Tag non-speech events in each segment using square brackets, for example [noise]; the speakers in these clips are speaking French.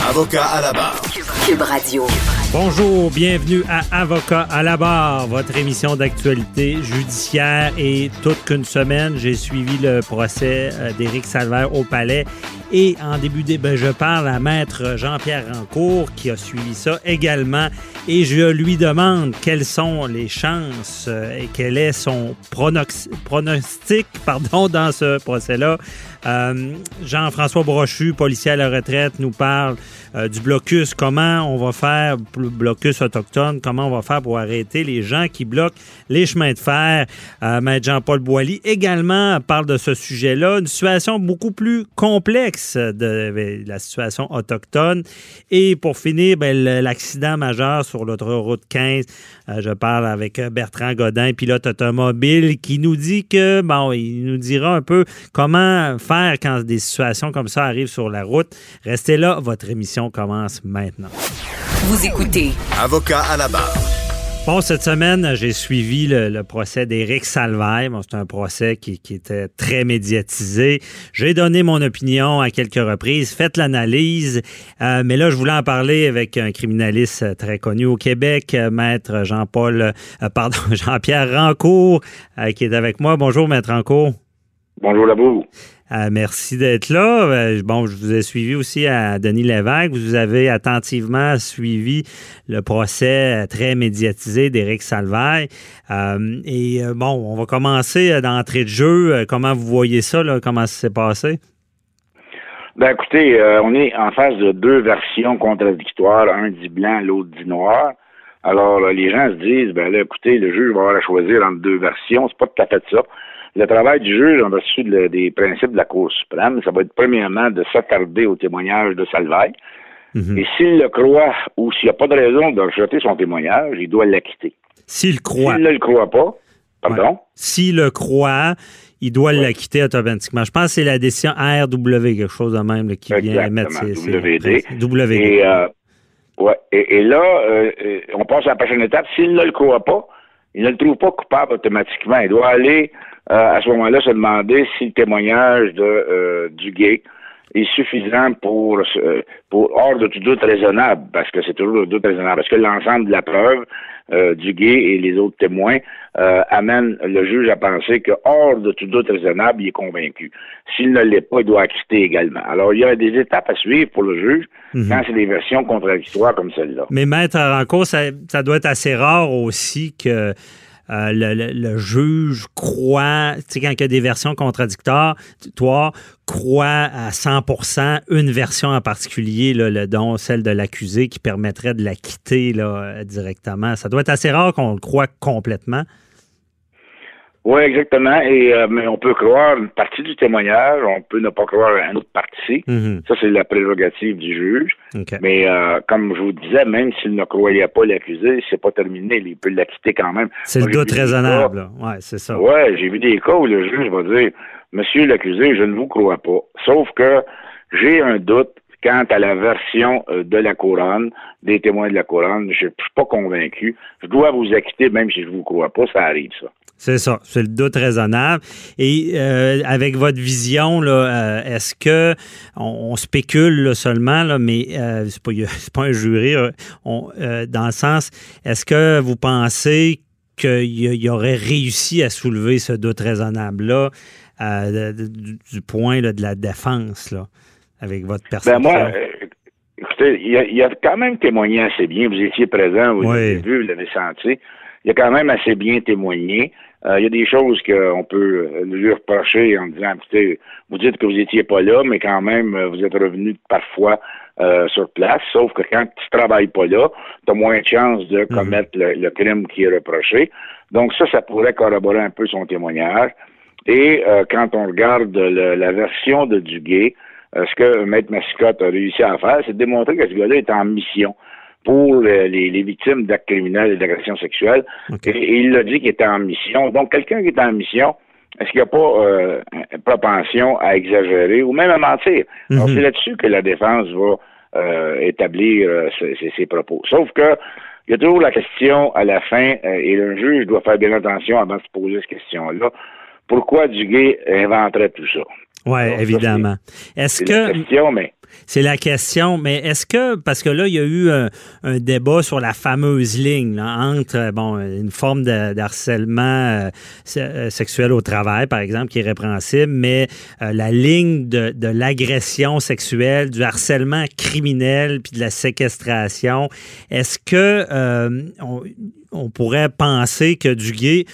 Avocat à la barre. Cube Radio. Bonjour, bienvenue à Avocat à la barre, votre émission d'actualité judiciaire. Et toute qu'une semaine, j'ai suivi le procès euh, d'Éric Salvaire au palais. Et en début de ben, je parle à maître Jean-Pierre Rancourt qui a suivi ça également. Et je lui demande quelles sont les chances euh, et quel est son pronostic [laughs] pardon, dans ce procès-là. Euh, Jean-François Brochu, policier à la retraite, nous parle euh, du blocus. Comment on va faire, le blocus autochtone, comment on va faire pour arrêter les gens qui bloquent les chemins de fer? Euh, Jean-Paul Boilly également parle de ce sujet-là. Une situation beaucoup plus complexe de la situation autochtone. Et pour finir, ben, l'accident majeur sur l'autoroute 15. je parle avec Bertrand Godin, pilote automobile, qui nous dit que, bon, il nous dira un peu comment faire quand des situations comme ça arrivent sur la route. Restez là, votre émission commence maintenant. Vous écoutez. Avocat à la barre. Bon, cette semaine, j'ai suivi le, procès d'Éric Salvaire. Bon, c'est un procès qui, était très médiatisé. J'ai donné mon opinion à quelques reprises, fait l'analyse, euh, mais là, je voulais en parler avec un criminaliste très connu au Québec, maître Jean-Paul, euh, pardon, [laughs] Jean-Pierre Rancourt, euh, qui est avec moi. Bonjour, maître Rancourt. Bonjour, Labou. Euh, merci d'être là. Euh, bon, je vous ai suivi aussi à Denis Lévesque. Vous avez attentivement suivi le procès très médiatisé d'Éric Salvaire. Euh, et bon, on va commencer d'entrée de jeu. Comment vous voyez ça? Comment ça s'est passé? Ben écoutez, on est en face de deux versions contradictoires, un dit blanc, l'autre dit noir. Alors les gens se disent, ben là, écoutez, le juge va avoir à choisir entre deux versions. C'est pas tout à fait ça. Le travail du juge en vertu des principes de la Cour suprême, ça va être premièrement de s'attarder au témoignage de Salvaille. Mhm. Et s'il le croit ou s'il n'y a pas de raison de rejeter son témoignage, il doit l'acquitter. S'il croit. S'il ne le croit pas, pardon? S'il le croit, il doit l'acquitter automatiquement. Je pense que c'est la décision RW, quelque chose de même, qui vient mettre ses, WD. WD. Et, euh, ouais. et, là, euh, euh, on passe à la prochaine étape. S'il ne le croit pas, il ne le trouve pas coupable automatiquement. Il doit aller euh, à ce moment-là se demander si le témoignage de euh, du gay est suffisant pour, euh, pour hors de tout doute raisonnable, parce que c'est toujours le doute raisonnable, parce que l'ensemble de la preuve du gay et les autres témoins amène le juge à penser que hors de tout doute raisonnable, il est convaincu. S'il ne l'est pas, il doit acquitter également. Alors, il y a des étapes à suivre pour le juge mhm. quand c'est des versions contradictoires comme celle-là. Mais maître Ranco, ça, ça doit être assez rare aussi que euh, le, juge croit, tu sais, quand il y a des versions contradictoires, toi, croit à 100% une version en particulier, là, dont celle de l'accusé, qui permettrait de la quitter là, directement. Ça doit être assez rare qu'on le croit complètement. Oui, exactement. Et euh, mais on peut croire une partie du témoignage, on peut ne pas croire une autre partie. Mm-hmm. Ça, c'est la prérogative du juge. Mais euh, comme je vous disais, même s'il ne croyait pas l'accusé, c'est pas terminé. Il peut l'acquitter quand même. C'est le doute raisonnable. Oui, c'est ça. Oui, j'ai vu des cas où le juge va dire Monsieur l'accusé, je ne vous crois pas. Sauf que j'ai un doute quant à la version euh, de la couronne, des témoins de la couronne. Je ne suis pas convaincu. Je dois vous acquitter même si je ne vous crois pas. Ça arrive, ça. C'est ça, c'est le doute raisonnable. Et euh, avec votre vision, là, euh, est-ce que on, spécule seulement, là, mais euh, c'est pas, [laughs] pas un jury, on, dans le sens, est-ce que vous pensez qu'il y, aurait réussi à soulever ce doute raisonnable-là du, point de la défense, là, avec votre? Ben moi, écoutez, il a, il a quand même témoigné assez bien. Vous étiez présent, vous Oui. l'avez vu, vous l'avez senti. Il a quand même assez bien témoigné. Euh, il y a des choses qu'on peut euh, lui reprocher en disant, écoutez, vous dites que vous étiez pas là, mais quand même, euh, vous êtes revenu parfois euh, sur place. Sauf que quand tu travailles pas là, tu as moins de chances de commettre le, le crime qui est reproché. Donc ça, ça pourrait corroborer un peu son témoignage. Et euh, quand on regarde le- la version de Duguay, euh, ce que Maître Mascotte a réussi à faire, c'est de démontrer que ce gars-là est en mission pour les, les victimes d'actes criminels et d'agressions sexuelles. Et, et il a dit qu'il était en mission. Donc, quelqu'un qui est en mission, est-ce qu'il n'y a pas euh, une propension à exagérer ou même à mentir? Mhm. c'est là-dessus que la défense va euh, établir euh, ses, propos. Sauf que il y a toujours la question à la fin, et le juge doit faire bien attention avant de se poser cette question-là. Pourquoi Duguay inventerait tout ça? Oui, évidemment. Est-ce la que question, mais c'est la question, mais est-ce que parce que là il y a eu un, débat sur la fameuse ligne entre euh, bon une forme de, harcèlement euh, euh, sexuel au travail par exemple qui est répréhensible, mais la ligne de, l'agression sexuelle, du harcèlement criminel puis de la séquestration. Est-ce que on, pourrait penser que Duguay,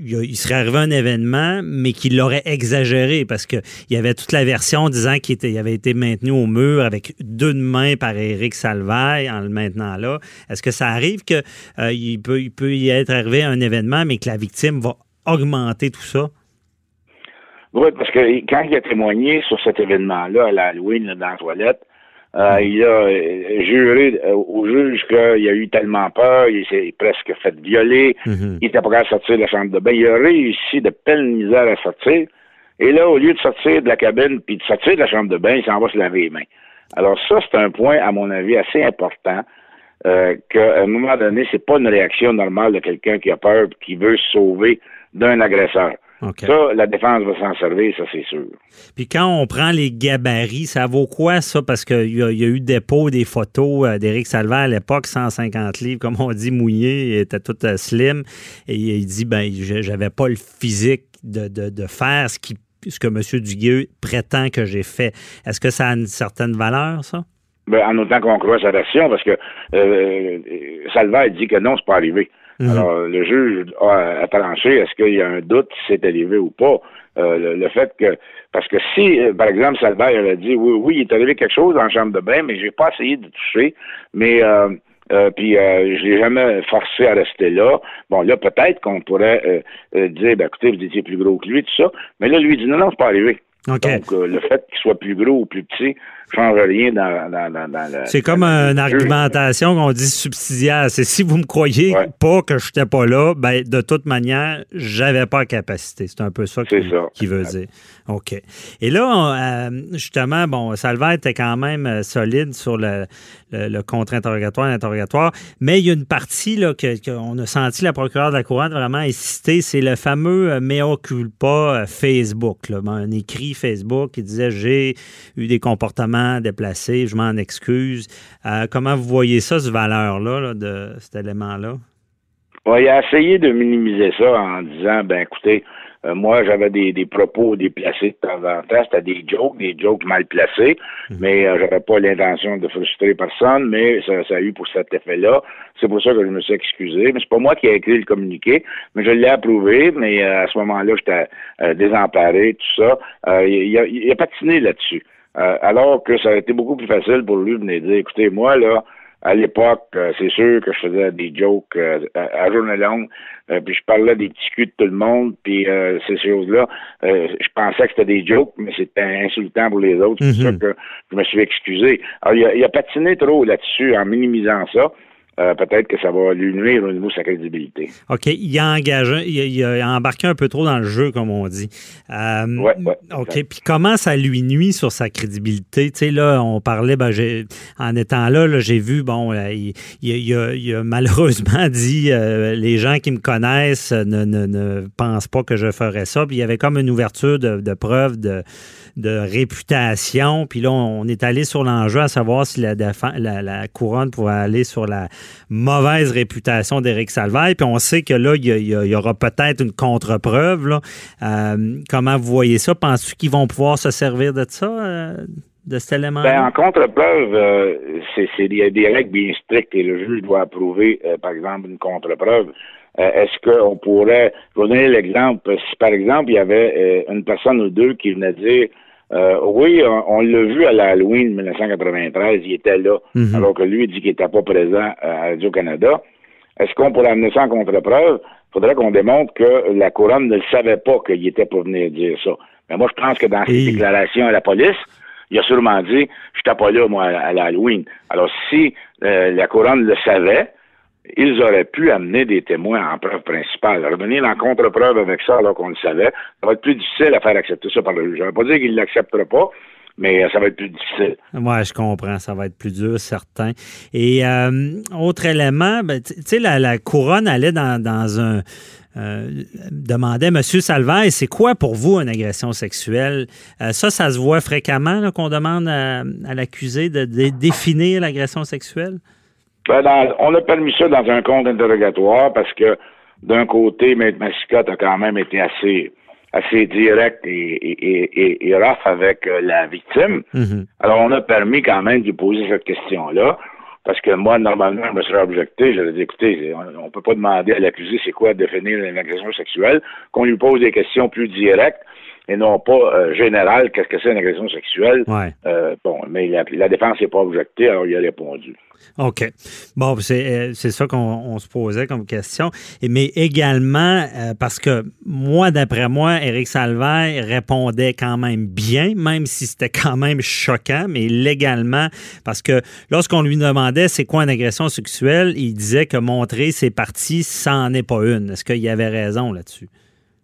il, serait arrivé un événement, mais qu'il l'aurait exagéré? Parce qu'il y avait toute la version disant qu'il avait été maintenu mur avec deux mains par Éric Salvaille en le maintenant là. Est-ce que ça arrive que euh, il, peut, il peut y être arrivé un événement, mais que la victime va augmenter tout ça? Oui, parce que quand il a témoigné sur cet événement-là à l'Halloween là, dans la toilette, euh, il a euh, juré au juge qu'il a eu tellement peur, il s'est presque fait violer, Mhm. il était pas capable de sortir de la chambre de bain. Il a réussi de peine misère à sortir. Et là, au lieu de sortir de la cabine puis de sortir de la chambre de bain, il s'en va se laver les mains. Alors ça, c'est un point, à mon avis, assez important. Euh, qu'à un moment donné, c'est pas une réaction normale de quelqu'un qui a peur et qui veut se sauver d'un agresseur. Ça, la défense va s'en servir, ça c'est sûr. Puis quand on prend les gabarits, ça vaut quoi ça? Parce qu'il y, y a eu dépôt des photos euh, d'Éric Salvaire à l'époque, 150 livres, comme on dit, mouillé, il était tout euh, slim. Et il dit, ben, je- j'avais pas le physique de, de- de faire ce, qui, ce que M. Duguay prétend que j'ai fait. Est-ce que ça a une certaine valeur, ça? Ben, en autant qu'on croit sa version, parce que euh, Salvaire dit que non, c'est pas arrivé. Mhm. Alors, le juge a à trancher, est-ce qu'il y a un doute si c'est arrivé ou pas? Euh, le, le fait que, parce que si, euh, par exemple, Salvaire avait dit, oui, oui, il est arrivé quelque chose dans la chambre de bain, mais j'ai pas essayé de toucher, mais, euh, puis euh, je l'ai jamais forcé à rester là. Bon, là, peut-être qu'on pourrait euh, euh, dire, ben, écoutez, vous étiez plus gros que lui, tout ça, mais là, lui, dit, non, non, c'est pas arrivé. Donc, euh, le fait qu'il soit plus gros ou plus petit change rien dans, dans, dans, dans le- C'est comme une argumentation qu'on dit subsidiaire. C'est si vous me croyez Ouais. pas que je n'étais pas là, ben de toute manière, j'avais pas la capacité. C'est un peu ça qu'il veut dire. OK. Et là, on, euh, justement, bon, Salvaire était quand même euh, solide sur le, le, le contre-interrogatoire, l'interrogatoire, mais il y a une partie là, que, qu'on a senti la procureure de la Couronne vraiment insister, c'est le fameux euh, mea culpa Facebook, là, un écrit Facebook qui disait j'ai eu des comportements déplacés, je m'en excuse. Euh, comment vous voyez ça, cette valeur-là, là, de cet élément-là? Il a essayé de minimiser ça en disant, ben écoutez, euh, moi j'avais des, des propos déplacés de temps en temps, c'était des jokes, des jokes mal placés, mais euh, j'avais pas l'intention de frustrer personne, mais ça, ça a eu pour cet effet-là. C'est pour ça que je me suis excusé. Mais c'est pas moi qui ai écrit le communiqué, mais je l'ai approuvé, mais euh, à ce moment-là, j'étais désemparé, tout ça. Il, a, il a patiné là-dessus. Euh, alors que ça a été beaucoup plus facile pour lui de venir dire, écoutez, moi, là, à l'époque, euh, c'est sûr que je faisais des jokes euh, à, à journée longue, euh, puis je parlais des petits culs de tout le monde, puis euh, ces choses-là, euh, je pensais que c'était des jokes, mais c'était insultant pour les autres. C'est pour Mhm. ça que je me suis excusé. Alors, il a, il a patiné trop là-dessus en minimisant ça. Euh, peut-être que ça va lui nuire au niveau de sa crédibilité. OK, il a engagé, il a, il a embarqué un peu trop dans le jeu, comme on dit. Euh, ouais, OK, puis comment ça lui nuit sur sa crédibilité? Tu sais, là, on parlait, ben, en étant là, là, j'ai vu, bon, euh, il, a, il a malheureusement [laughs] dit, euh, les gens qui me connaissent ne, ne, ne pensent pas que je ferais ça. Puis il y avait comme une ouverture de, de preuve de, de réputation. Puis là, on est allé sur l'enjeu à savoir si la, la couronne pouvait aller sur la mauvaise réputation d'Éric Salvaille. Puis on sait que là, il y, aura peut-être une contre-preuve. Euh, comment vous voyez ça? Penses-tu qu'ils vont pouvoir se servir de ça? euh? de cet élément Ben, en contre-preuve, euh, c'est, il y a des règles bien strictes et le juge doit approuver, par exemple, une contre-preuve. Est-ce qu'on pourrait, je vais donner l'exemple, si par exemple, il y avait une personne ou deux qui venait dire, euh, oui, on, on l'a vu à l'Halloween 1993, il était là, Mhm. alors que lui, dit qu'il n'était pas présent à Radio-Canada. Est-ce qu'on pourrait amener ça en contre-preuve? Il faudrait qu'on démontre que la couronne ne le savait pas qu'il était pas venu dire ça. Mais moi, je pense que dans ses déclarations à la police, il a sûrement dit Je n'étais pas là, moi, à l'Halloween. Alors, si euh, la couronne le savait, ils auraient pu amener des témoins en preuve principale. Revenir en contre-preuve avec ça alors qu'on le savait, ça va être plus difficile à faire accepter ça par le juge. Je ne vais pas dire qu'il ne l'acceptera pas, mais euh, ça va être plus difficile. Oui, je comprends. Ça va être plus dur, certain. Et euh, autre élément, ben, tu sais, la, couronne allait dans, un. euh, demandait M. Salvaire, c'est quoi pour vous une agression sexuelle? Euh, ça, ça se voit fréquemment qu'on demande à, l'accusé de définir l'agression sexuelle? Ben, dans- on a permis ça dans un compte interrogatoire parce que d'un côté, Maître Massicotte a quand même été assez assez direct et, et, et, et rough avec euh, la victime. Mhm. Alors, on a permis quand même de lui poser cette question-là. Parce que moi, normalement, je me serais objecté. J'aurais dit, écoutez, on ne peut pas demander à l'accusé c'est quoi définir une agression sexuelle, qu'on lui pose des questions plus directes et non pas euh, générales, qu'est-ce que c'est une agression sexuelle. Ouais. Euh, bon, mais la, la défense n'est pas objectée, alors il a répondu. OK. Bon, c'est euh, c'est ça qu'on on se posait comme question. Mais également, euh, parce que moi, d'après moi, Éric Salvaire répondait quand même bien, même si c'était quand même choquant, mais légalement, parce que lorsqu'on lui demandait c'est quoi une agression sexuelle, il disait que montrer ses parties, ça n'en est pas une. Est-ce qu'il y avait raison là-dessus?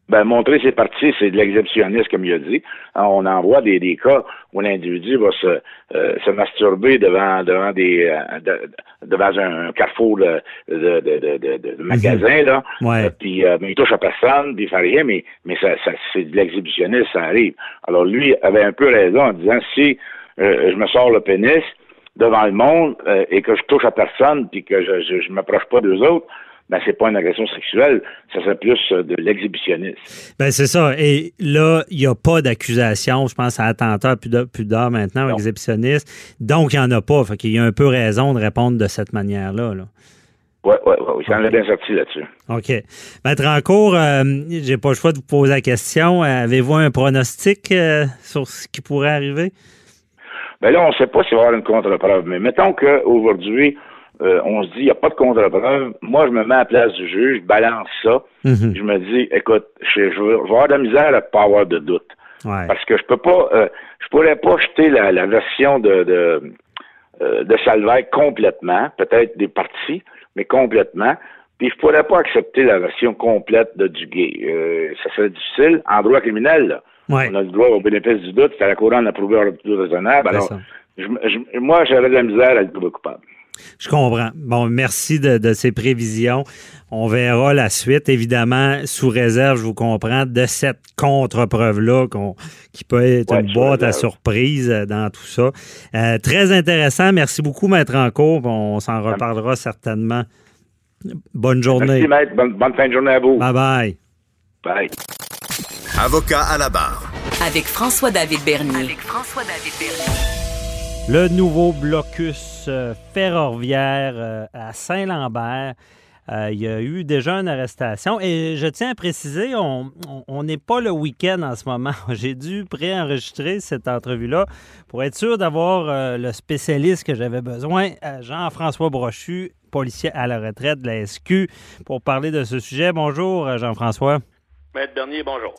Ben, montrer ses parties, c'est de l'exhibitionnisme, comme il a dit. On en voit des, des cas où l'individu va se, euh, se masturber devant devant des euh, de- devant un, carrefour de, de, de, de, magasin, là. Ouais. Euh, puis euh, mais il touche à personne, puis il fait rien, mais, mais ça, ça c'est de l'exhibitionnisme, ça arrive. Alors lui avait un peu raison en disant si euh, je me sors le pénis devant le monde euh, et que je touche à personne puis que je je, je m'approche pas d'eux autres, ben c'est pas une agression sexuelle, ça serait plus euh, de l'exhibitionnisme. Ben c'est ça. Et là, il n'y a pas d'accusation, je pense, à attentat pudeur, pudeur maintenant, exhibitionniste. Donc, il n'y en a pas. Fait qu'il y a un peu raison de répondre de cette manière-là. Là. Ouais, ouais, oui, ça en est bien sorti là-dessus. OK. Maître Rancourt, euh, j'ai pas le choix de vous poser la question. Avez-vous un pronostic euh, sur ce qui pourrait arriver? Ben là, on ne sait pas s'il va y avoir une contre-preuve, mais mettons qu'aujourd'hui, euh, on se dit, il n'y a pas de contre-preuve. Moi, je me mets à la place du juge, je balance ça. Mhm. Je me dis, écoute, je, je vais avoir de la misère à ne pas avoir de doute. Ouais. Parce que je peux pas, euh, je pourrais pas jeter la, la version de, de, euh, de Salvaire complètement, peut-être des parties, mais complètement. Puis je pourrais pas accepter la version complète de Duguay. Ça serait difficile en droit criminel. Là. Ouais. On a le droit au bénéfice du doute, c'est à la couronne d'approuver un tout raisonnable. Alors, je, je- moi, j'aurais de la misère à le trouver coupable. Je comprends. Bon, merci de, de ces prévisions. On verra la suite, évidemment, sous réserve, je vous comprends, de cette contre-preuve-là qui peut être Ouais, une boîte à surprise euh, dans tout ça. Euh, très intéressant. Merci beaucoup, Maître Rancourt. On s'en reparlera certainement. Bonne journée. Merci, maître. Bonne, bonne fin de journée à vous. Bye bye. Bye. Avocat à la barre. Avec François-David Bernier. Avec François-David Bernier. Le nouveau blocus euh, ferroviaire euh, à Saint-Lambert. Euh, il y a eu déjà une arrestation. Et je tiens à préciser, on n'est pas le week-end en ce moment. [laughs] J'ai dû préenregistrer cette entrevue-là pour être sûr d'avoir le spécialiste que j'avais besoin, Jean-François Brochu, policier à la retraite de la SQ, pour parler de ce sujet. Bonjour, Jean-François. Maître Bernier, bonjour.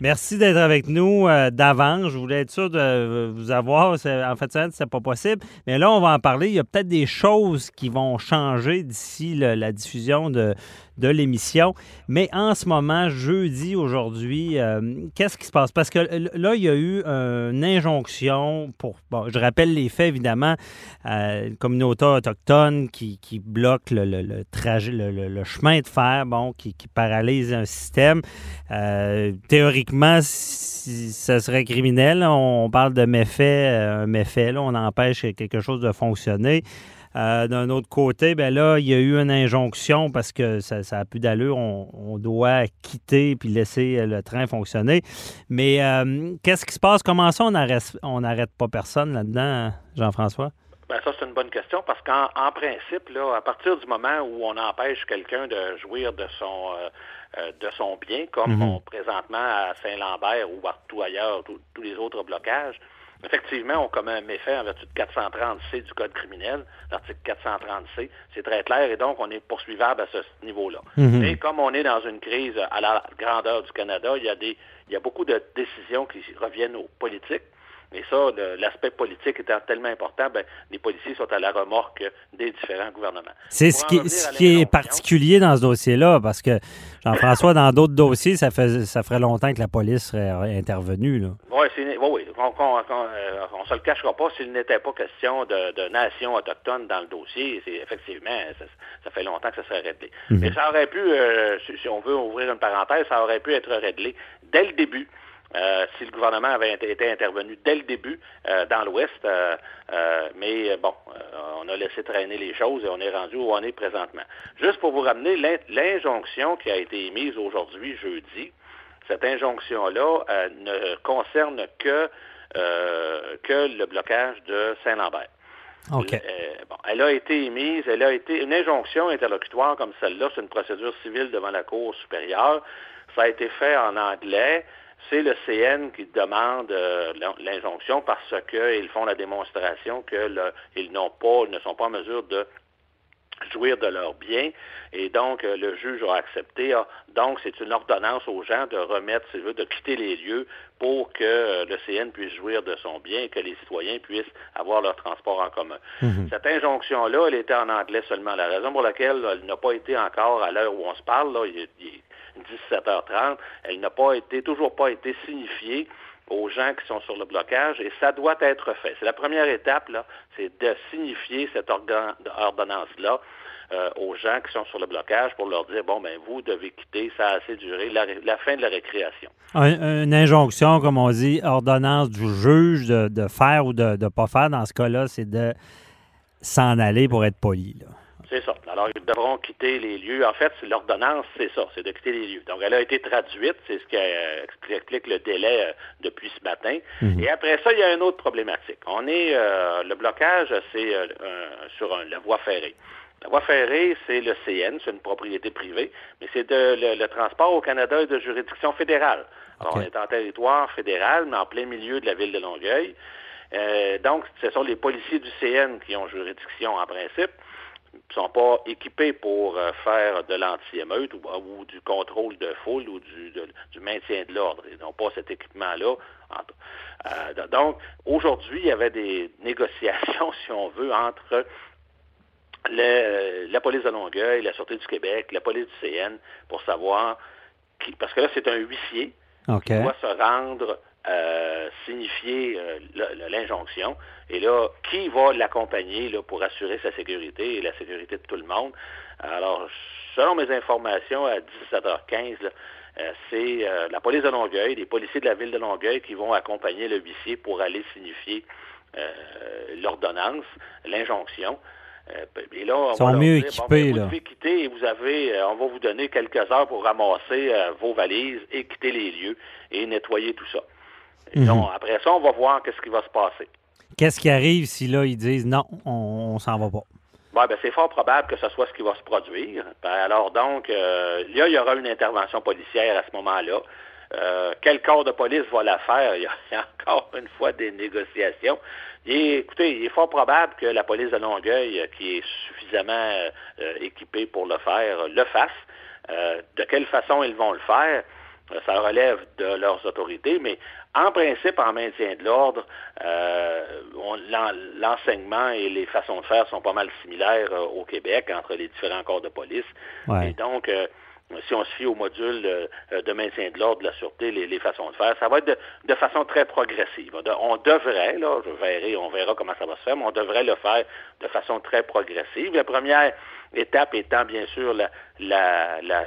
Merci d'être avec nous euh, d'avance. Je voulais être sûr de euh, vous avoir. En fait, c'est pas possible. Mais là, on va en parler. Il y a peut-être des choses qui vont changer d'ici la diffusion de, de l'émission. Mais en ce moment, jeudi, aujourd'hui, euh, qu'est-ce qui se passe? Parce que là, il y a eu une injonction pour. Bon, je rappelle les faits, évidemment. Euh, une communauté autochtone qui, qui bloque le, le- trajet, le chemin de fer, bon, qui, qui paralyse un système. Euh, théoriquement, si ça serait criminel. On parle de méfait, euh, un méfait. là, on empêche quelque chose de fonctionner. Euh, d'un autre côté, ben là, il y a eu une injonction parce que ça, ça a plus d'allure. On, doit quitter puis laisser le train fonctionner. Mais qu'est-ce qui se passe? Comment ça, on n'arrête pas personne là-dedans, Jean-François? Ben ça, c'est une bonne question parce qu'en principe, là, à partir du moment où on empêche quelqu'un de jouir de son euh, de son bien, comme mhm. présentement à Saint-Lambert ou partout ailleurs, tous les autres blocages, effectivement, on commet un méfait en vertu de 430C du Code criminel, l'article 430C. C'est très clair et donc on est poursuivable à ce niveau-là. Mhm. Mais comme on est dans une crise à la grandeur du Canada, il y a des il y a beaucoup de décisions qui reviennent aux politiques. Et ça, l'aspect politique étant tellement important, ben, les policiers sont à la remorque des différents gouvernements. C'est ce qui, ce qui est particulier dans ce dossier-là, parce que Jean-François, dans d'autres dossiers, ça, fait, ça ferait longtemps que la police serait intervenue. Oui, oui, on, ne se le cachera pas. S'il n'était pas question de, de nation autochtone dans le dossier, effectivement, ça, fait longtemps que ça serait réglé. Mhm. Mais ça aurait pu, euh, si on veut ouvrir une parenthèse, ça aurait pu être réglé dès le début. Euh, si le gouvernement avait été intervenu dès le début euh, dans l'Ouest. Euh, mais bon, on a laissé traîner les choses et on est rendu où on est présentement. Juste pour vous ramener l'injonction qui a été émise aujourd'hui, jeudi, cette injonction-là ne concerne que, que le blocage de Saint-Lambert. elle a été émise, elle a été une injonction interlocutoire comme celle-là, c'est une procédure civile devant la Cour supérieure. Ça a été fait en anglais c'est le CN qui demande euh, l'injonction parce qu'ils font la démonstration qu'ils n'ont pas, ne sont pas en mesure de jouir de leurs biens et donc euh, le juge a accepté. donc c'est une ordonnance aux gens de remettre, si de quitter les lieux pour que euh, le CN puisse jouir de son bien et que les citoyens puissent avoir leur transport en commun. Mhm. Cette injonction-là, elle était en anglais seulement. La raison pour laquelle elle n'a pas été encore à l'heure où on se parle, là, il, il 17h30, elle n'a pas été, toujours pas été signifiée aux gens qui sont sur le blocage et ça doit être fait. C'est la première étape, là, c'est de signifier cette ordonnance-là euh, aux gens qui sont sur le blocage pour leur dire, bon, ben vous devez quitter, ça a assez duré, la, fin de la récréation. une injonction, comme on dit, ordonnance du juge de, faire ou de ne pas faire, dans ce cas-là, c'est de s'en aller pour être poli. Là. C'est ça. Alors, ils devront quitter les lieux. En fait, l'ordonnance, c'est ça, c'est de quitter les lieux. Donc, elle a été traduite, c'est ce qui euh, explique le délai euh, depuis ce matin. Mhm. Et après ça, il y a une autre problématique. On est, euh, le blocage, c'est sur la voie ferrée. La voie ferrée, c'est le CN, c'est une propriété privée, mais c'est le, transport au Canada est de juridiction fédérale. Alors, on est en territoire fédéral, mais en plein milieu de la ville de Longueuil. donc, ce sont les policiers du CN qui ont juridiction en principe sont pas équipés pour euh, faire de l'anti-émeute ou, du contrôle de foule ou du, maintien de l'ordre. Ils n'ont pas cet équipement-là. Euh, donc, aujourd'hui, il y avait des [laughs] négociations, si on veut, entre la police de Longueuil, la Sûreté du Québec, la police du CN, pour savoir, qui, parce que là, c'est un huissier qui doit se rendre euh, signifier euh, l'injonction. Et là, qui va l'accompagner pour assurer sa sécurité et la sécurité de tout le monde? Alors, selon mes informations, à 17h15, euh, c'est la police de Longueuil, les policiers de la ville de Longueuil qui vont accompagner le huissier pour aller signifier l'ordonnance, l'injonction. et là, Ils sont mieux ben, équipés. vous devez quitter et vous avez, on va vous donner quelques heures pour ramasser vos valises et quitter les lieux et nettoyer tout ça. Mhm. après ça, on va voir qu'est-ce qui va se passer. Qu'est-ce qui arrive si là, ils disent non, on, s'en va pas? ben, c'est fort probable que ce soit ce qui va se produire. Ben, alors donc, euh, là, il y aura une intervention policière à ce moment-là. Euh, quel corps de police va la faire? Il y, a, [laughs] encore une fois des négociations. écoutez, il est fort probable que la police de Longueuil, euh, qui est suffisamment équipée pour le faire, le fasse. de quelle façon ils vont le faire? Ça relève de leurs autorités, mais en principe, en maintien de l'ordre, euh, l'enseignement et les façons de faire sont pas mal similaires euh, au Québec entre les différents corps de police. Et donc, euh, si on se fie au module de, maintien de l'ordre, de la sûreté, les, façons de faire, ça va être de, façon très progressive. on devrait, là, je verrai, on verra comment ça va se faire, mais on devrait le faire de façon très progressive. La première étape étant bien sûr la, la, la,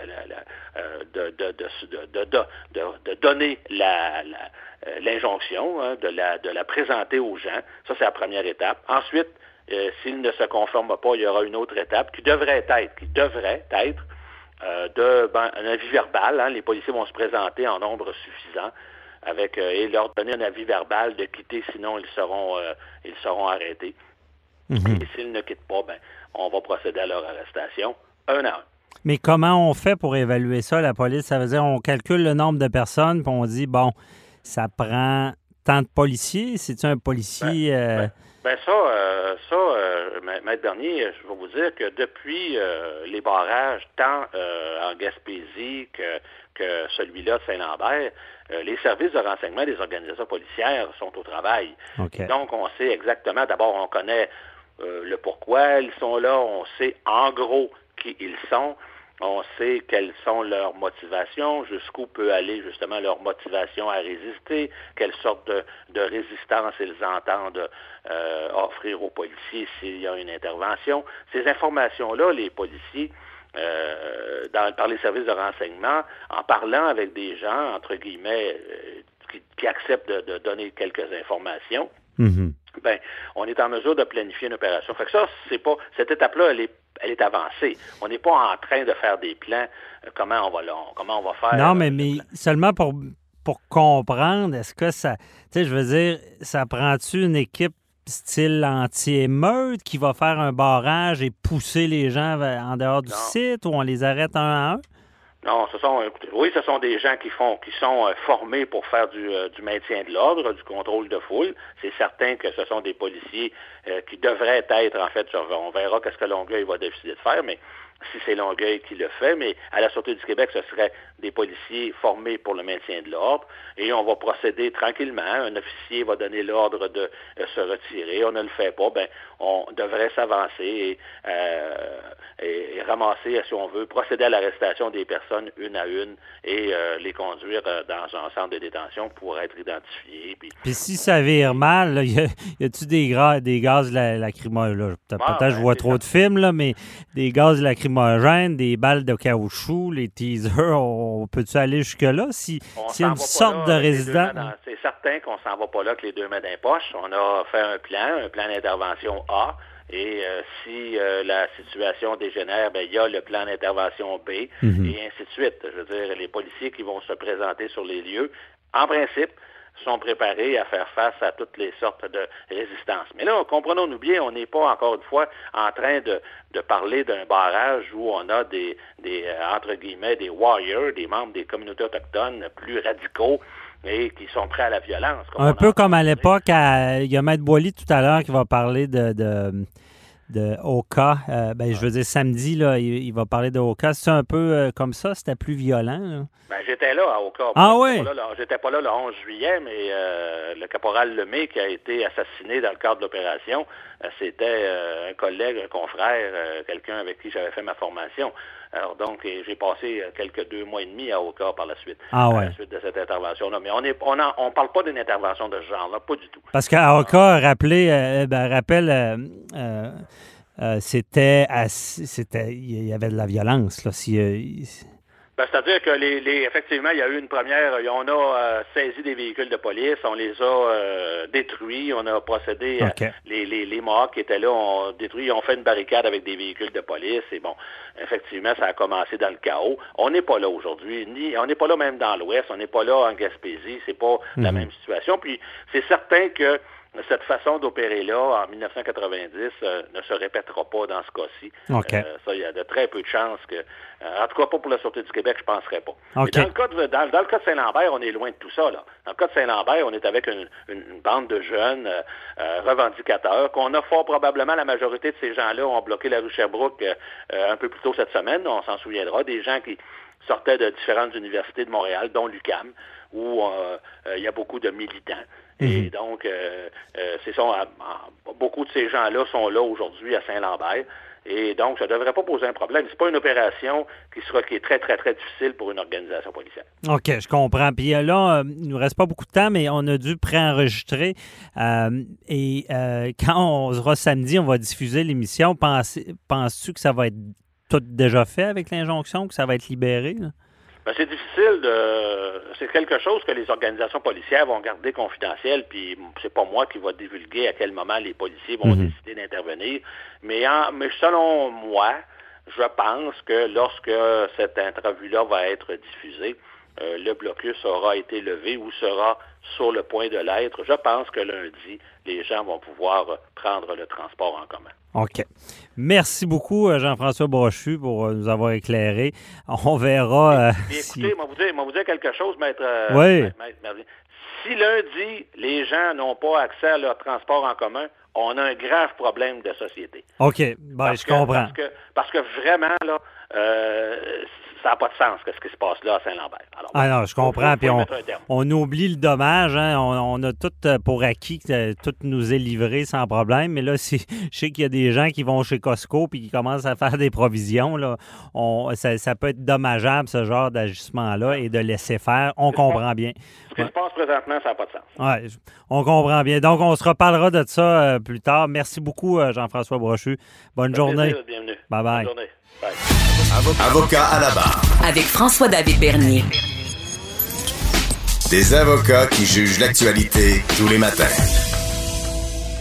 de, de, donner la, euh, l'injonction, hein, de, la, de la présenter aux gens. Ça, c'est la première étape. Ensuite, Euh, S'il ne se conforme pas, il y aura une autre étape qui devrait être, qui devrait être euh, de ben, un avis verbal. Hein. Les policiers vont se présenter en nombre suffisant avec euh, et leur donner un avis verbal de quitter, sinon ils seront euh, ils seront arrêtés. Mhm. Et s'ils ne quittent pas, ben, on va procéder à leur arrestation un à un. Mais comment on fait pour évaluer ça, la police? Ça veut dire on calcule le nombre de personnes, puis on dit, bon, ça prend tant de policiers? C'est-tu un policier... euh, Ben ça, euh, ça, euh, Ma- Maître Bernier, je vais vous dire que depuis euh, les barrages, tant en Gaspésie que, que celui-là de Saint-Lambert, les services de renseignement des organisations policières sont au travail. Donc, on sait exactement, d'abord, on connaît le pourquoi ils sont là, on sait en gros qui ils sont, on sait quelles sont leurs motivations, jusqu'où peut aller justement leur motivation à résister, quelle sorte de, de résistance ils entendent euh, offrir aux policiers s'il y a une intervention. Ces informations-là, les policiers, euh, dans- par les services de renseignement, en parlant avec des gens, entre guillemets, euh, qui, qui acceptent de, de donner quelques informations, mhm. ben, on est en mesure de planifier une opération. Fait que ça, c'est pas cette étape-là, elle est, elle est avancée. On n'est pas en train de faire des plans. euh, comment on va comment on va faire. Non, mais, mais seulement pour, pour comprendre, est-ce que ça. Tu sais, je veux dire, ça prend-tu une équipe style anti-émeute qui va faire un barrage et pousser les gens en dehors du Non. site ou on les arrête un à un? Non, ce sont, écoutez, oui, ce sont des gens qui font, qui sont euh, formés pour faire du, euh, du maintien de l'ordre, du contrôle de foule. C'est certain que ce sont des policiers euh, qui devraient être, en fait, on verra qu'est-ce que Longueuil va décider de faire, mais si c'est Longueuil qui le fait, mais à la Sûreté du Québec, ce serait des policiers formés pour le maintien de l'ordre, et on va procéder tranquillement. Un officier va donner l'ordre de euh, se retirer. On ne le fait pas, ben, on devrait s'avancer et, euh, et- et ramasser, si on veut, procéder à l'arrestation des personnes une à une et euh, les conduire dans un centre de détention pour être identifiés. Puis, Puis si ça vire mal, là, [laughs] y a-tu des, des gaz la- lacrymogènes? Peut-être Ah, je ben, vois trop ça. de films, là, mais des gaz lacrymogènes, des balles de caoutchouc, les teasers, on peut-tu aller jusque-là? Si, on s'il y a une sorte de résident. C'est certain qu'on s'en va pas là avec les deux mains dans les poches. On a fait un plan, un plan d'intervention A. Et euh, si euh, la situation dégénère, ben, il y a le plan d'intervention B, Mhm. et ainsi de suite. Je veux dire, les policiers qui vont se présenter sur les lieux, en principe, sont préparés à faire face à toutes les sortes de résistances. Mais là, comprenons-nous bien, on n'est pas, encore une fois, en train de, de parler d'un barrage où on a des, des euh, entre guillemets, des warriors, des membres des communautés autochtones plus radicaux et qui sont prêts à la violence. Un peu comme à l'époque, il y a Maître Boily tout à l'heure qui va parler de, de, de Oka. Euh, ben, je veux dire, samedi, là, il, il va parler de Oka. C'est un peu euh, comme ça? C'était plus violent? là? Ben, j'étais là à Oka. Ah là- J'étais pas là le 11 juillet, mais euh, le caporal Lemay qui a été assassiné dans le cadre de l'opération, euh, c'était euh, un collègue, un confrère, quelqu'un avec qui j'avais fait ma formation. Alors donc, j'ai passé euh, quelques deux mois et demi à Oka par la suite. Ah À la suite de cette intervention-là. Mais on est, on, parle pas d'une intervention de ce genre-là, pas du tout. Parce qu'à Oka, rappelez, euh, ben, rappelle, euh, euh, euh, c'était, il y avait de la violence. Là, si, euh, Ben, C'est-à-dire que les, les- effectivement, il y a eu une première, on a euh, saisi des véhicules de police, on les a euh, détruits, on a procédé, à- les, les, les qui étaient là, on détruit, on fait une barricade avec des véhicules de police, et bon, effectivement, ça a commencé dans le chaos. On n'est pas là aujourd'hui, ni on n'est pas là même dans l'Ouest, on n'est pas là en Gaspésie, c'est pas la Mhm. même situation. Puis c'est certain que cette façon d'opérer-là, en 1990, euh, ne se répétera pas dans ce cas-ci. OK. Euh, ça, il y a de très peu de chances que... euh, en tout cas, pas pour la Sûreté du Québec, je ne penserais pas. OK. Mais dans, le cas de, dans, dans le cas de Saint-Lambert, on est loin de tout ça. Là. Dans le cas de Saint-Lambert, on est avec une, une- une bande de jeunes euh, euh, revendicateurs qu'on a fort probablement, la majorité de ces gens-là ont bloqué la rue Sherbrooke euh, un peu plus tôt cette semaine, on s'en souviendra, des gens qui sortaient de différentes universités de Montréal, dont l'UCAM, où il y a beaucoup de militants. Et donc, euh, euh, c'est ça, beaucoup de ces gens-là sont là aujourd'hui à Saint-Lambert. Et donc, ça ne devrait pas poser un problème. C'est pas une opération qui sera qui est très, très, très difficile pour une organisation policière. OK, je comprends. Puis euh, là, il nous reste pas beaucoup de temps, mais on a dû préenregistrer. Euh, et euh, [laughs] quand on sera samedi, on va diffuser l'émission. Penses- Penses-tu que ça va être tout déjà fait avec l'injonction, que ça va être libéré? là? Ben, c'est difficile de. C'est quelque chose que les organisations policières vont garder confidentiel, puis c'est pas moi qui va divulguer à quel moment les policiers vont Mhm. décider d'intervenir. Mais, en- mais selon moi, je pense que lorsque cette entrevue-là va être diffusée, euh, le blocus aura été levé ou sera sur le point de l'être. Je pense que lundi, les gens vont pouvoir prendre le transport en commun. OK. Merci beaucoup, euh, Jean-François Brochu, pour euh, nous avoir éclairé. On verra. euh, si- écoutez, moi vous dire, moi vous dire quelque chose, maître. Oui. maître- maître Merlin. Si lundi, les gens n'ont pas accès à leur transport en commun, on a un grave problème de société. OK. Ben, je que- comprends. Parce que, parce que vraiment, là, euh, ça n'a pas de sens que ce qui se passe là à Saint-Lambert. Alors, Ah non, je comprends. faut- Puis faut on, on oublie le dommage. hein. On, on a tout euh, pour acquis que euh, tout nous est livré sans problème. Mais là, [laughs] si, je sais qu'il y a des gens qui vont chez Costco puis qui commencent à faire des provisions. Là. On, ça, ça peut être dommageable, ce genre d'ajustement-là, et de laisser faire. On comprend bien. Ce qui se passe présentement, ça n'a pas de sens. Ouais, on comprend bien. Donc, on se reparlera de ça euh, plus tard. Merci beaucoup, euh, Jean-François Brochu. Bonne journée. Bienvenue. Bye bye. Bonne journée. Avocat à la barre. Avec François-David Bernier. Des avocats qui jugent l'actualité tous les matins.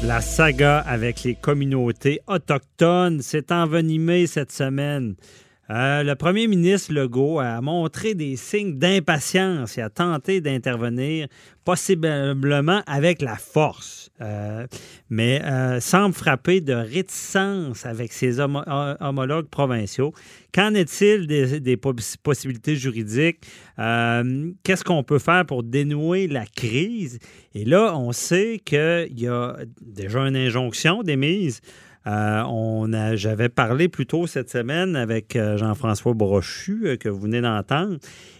La saga avec les communautés autochtones s'est envenimée cette semaine. Euh, le premier ministre Legault a montré des signes d'impatience et a tenté d'intervenir, possiblement avec la force, Euh, mais euh, semble frapper de réticence avec ses homo- hom- homologues provinciaux. Qu'en est-il des, des poss- possibilités juridiques? Qu'est-ce qu'on peut faire pour dénouer la crise? Et là, on sait qu'il y a déjà une injonction d'émise. Euh, on a, j'avais parlé plus tôt cette semaine avec euh, Jean-François Brochu, euh, que vous venez d'entendre.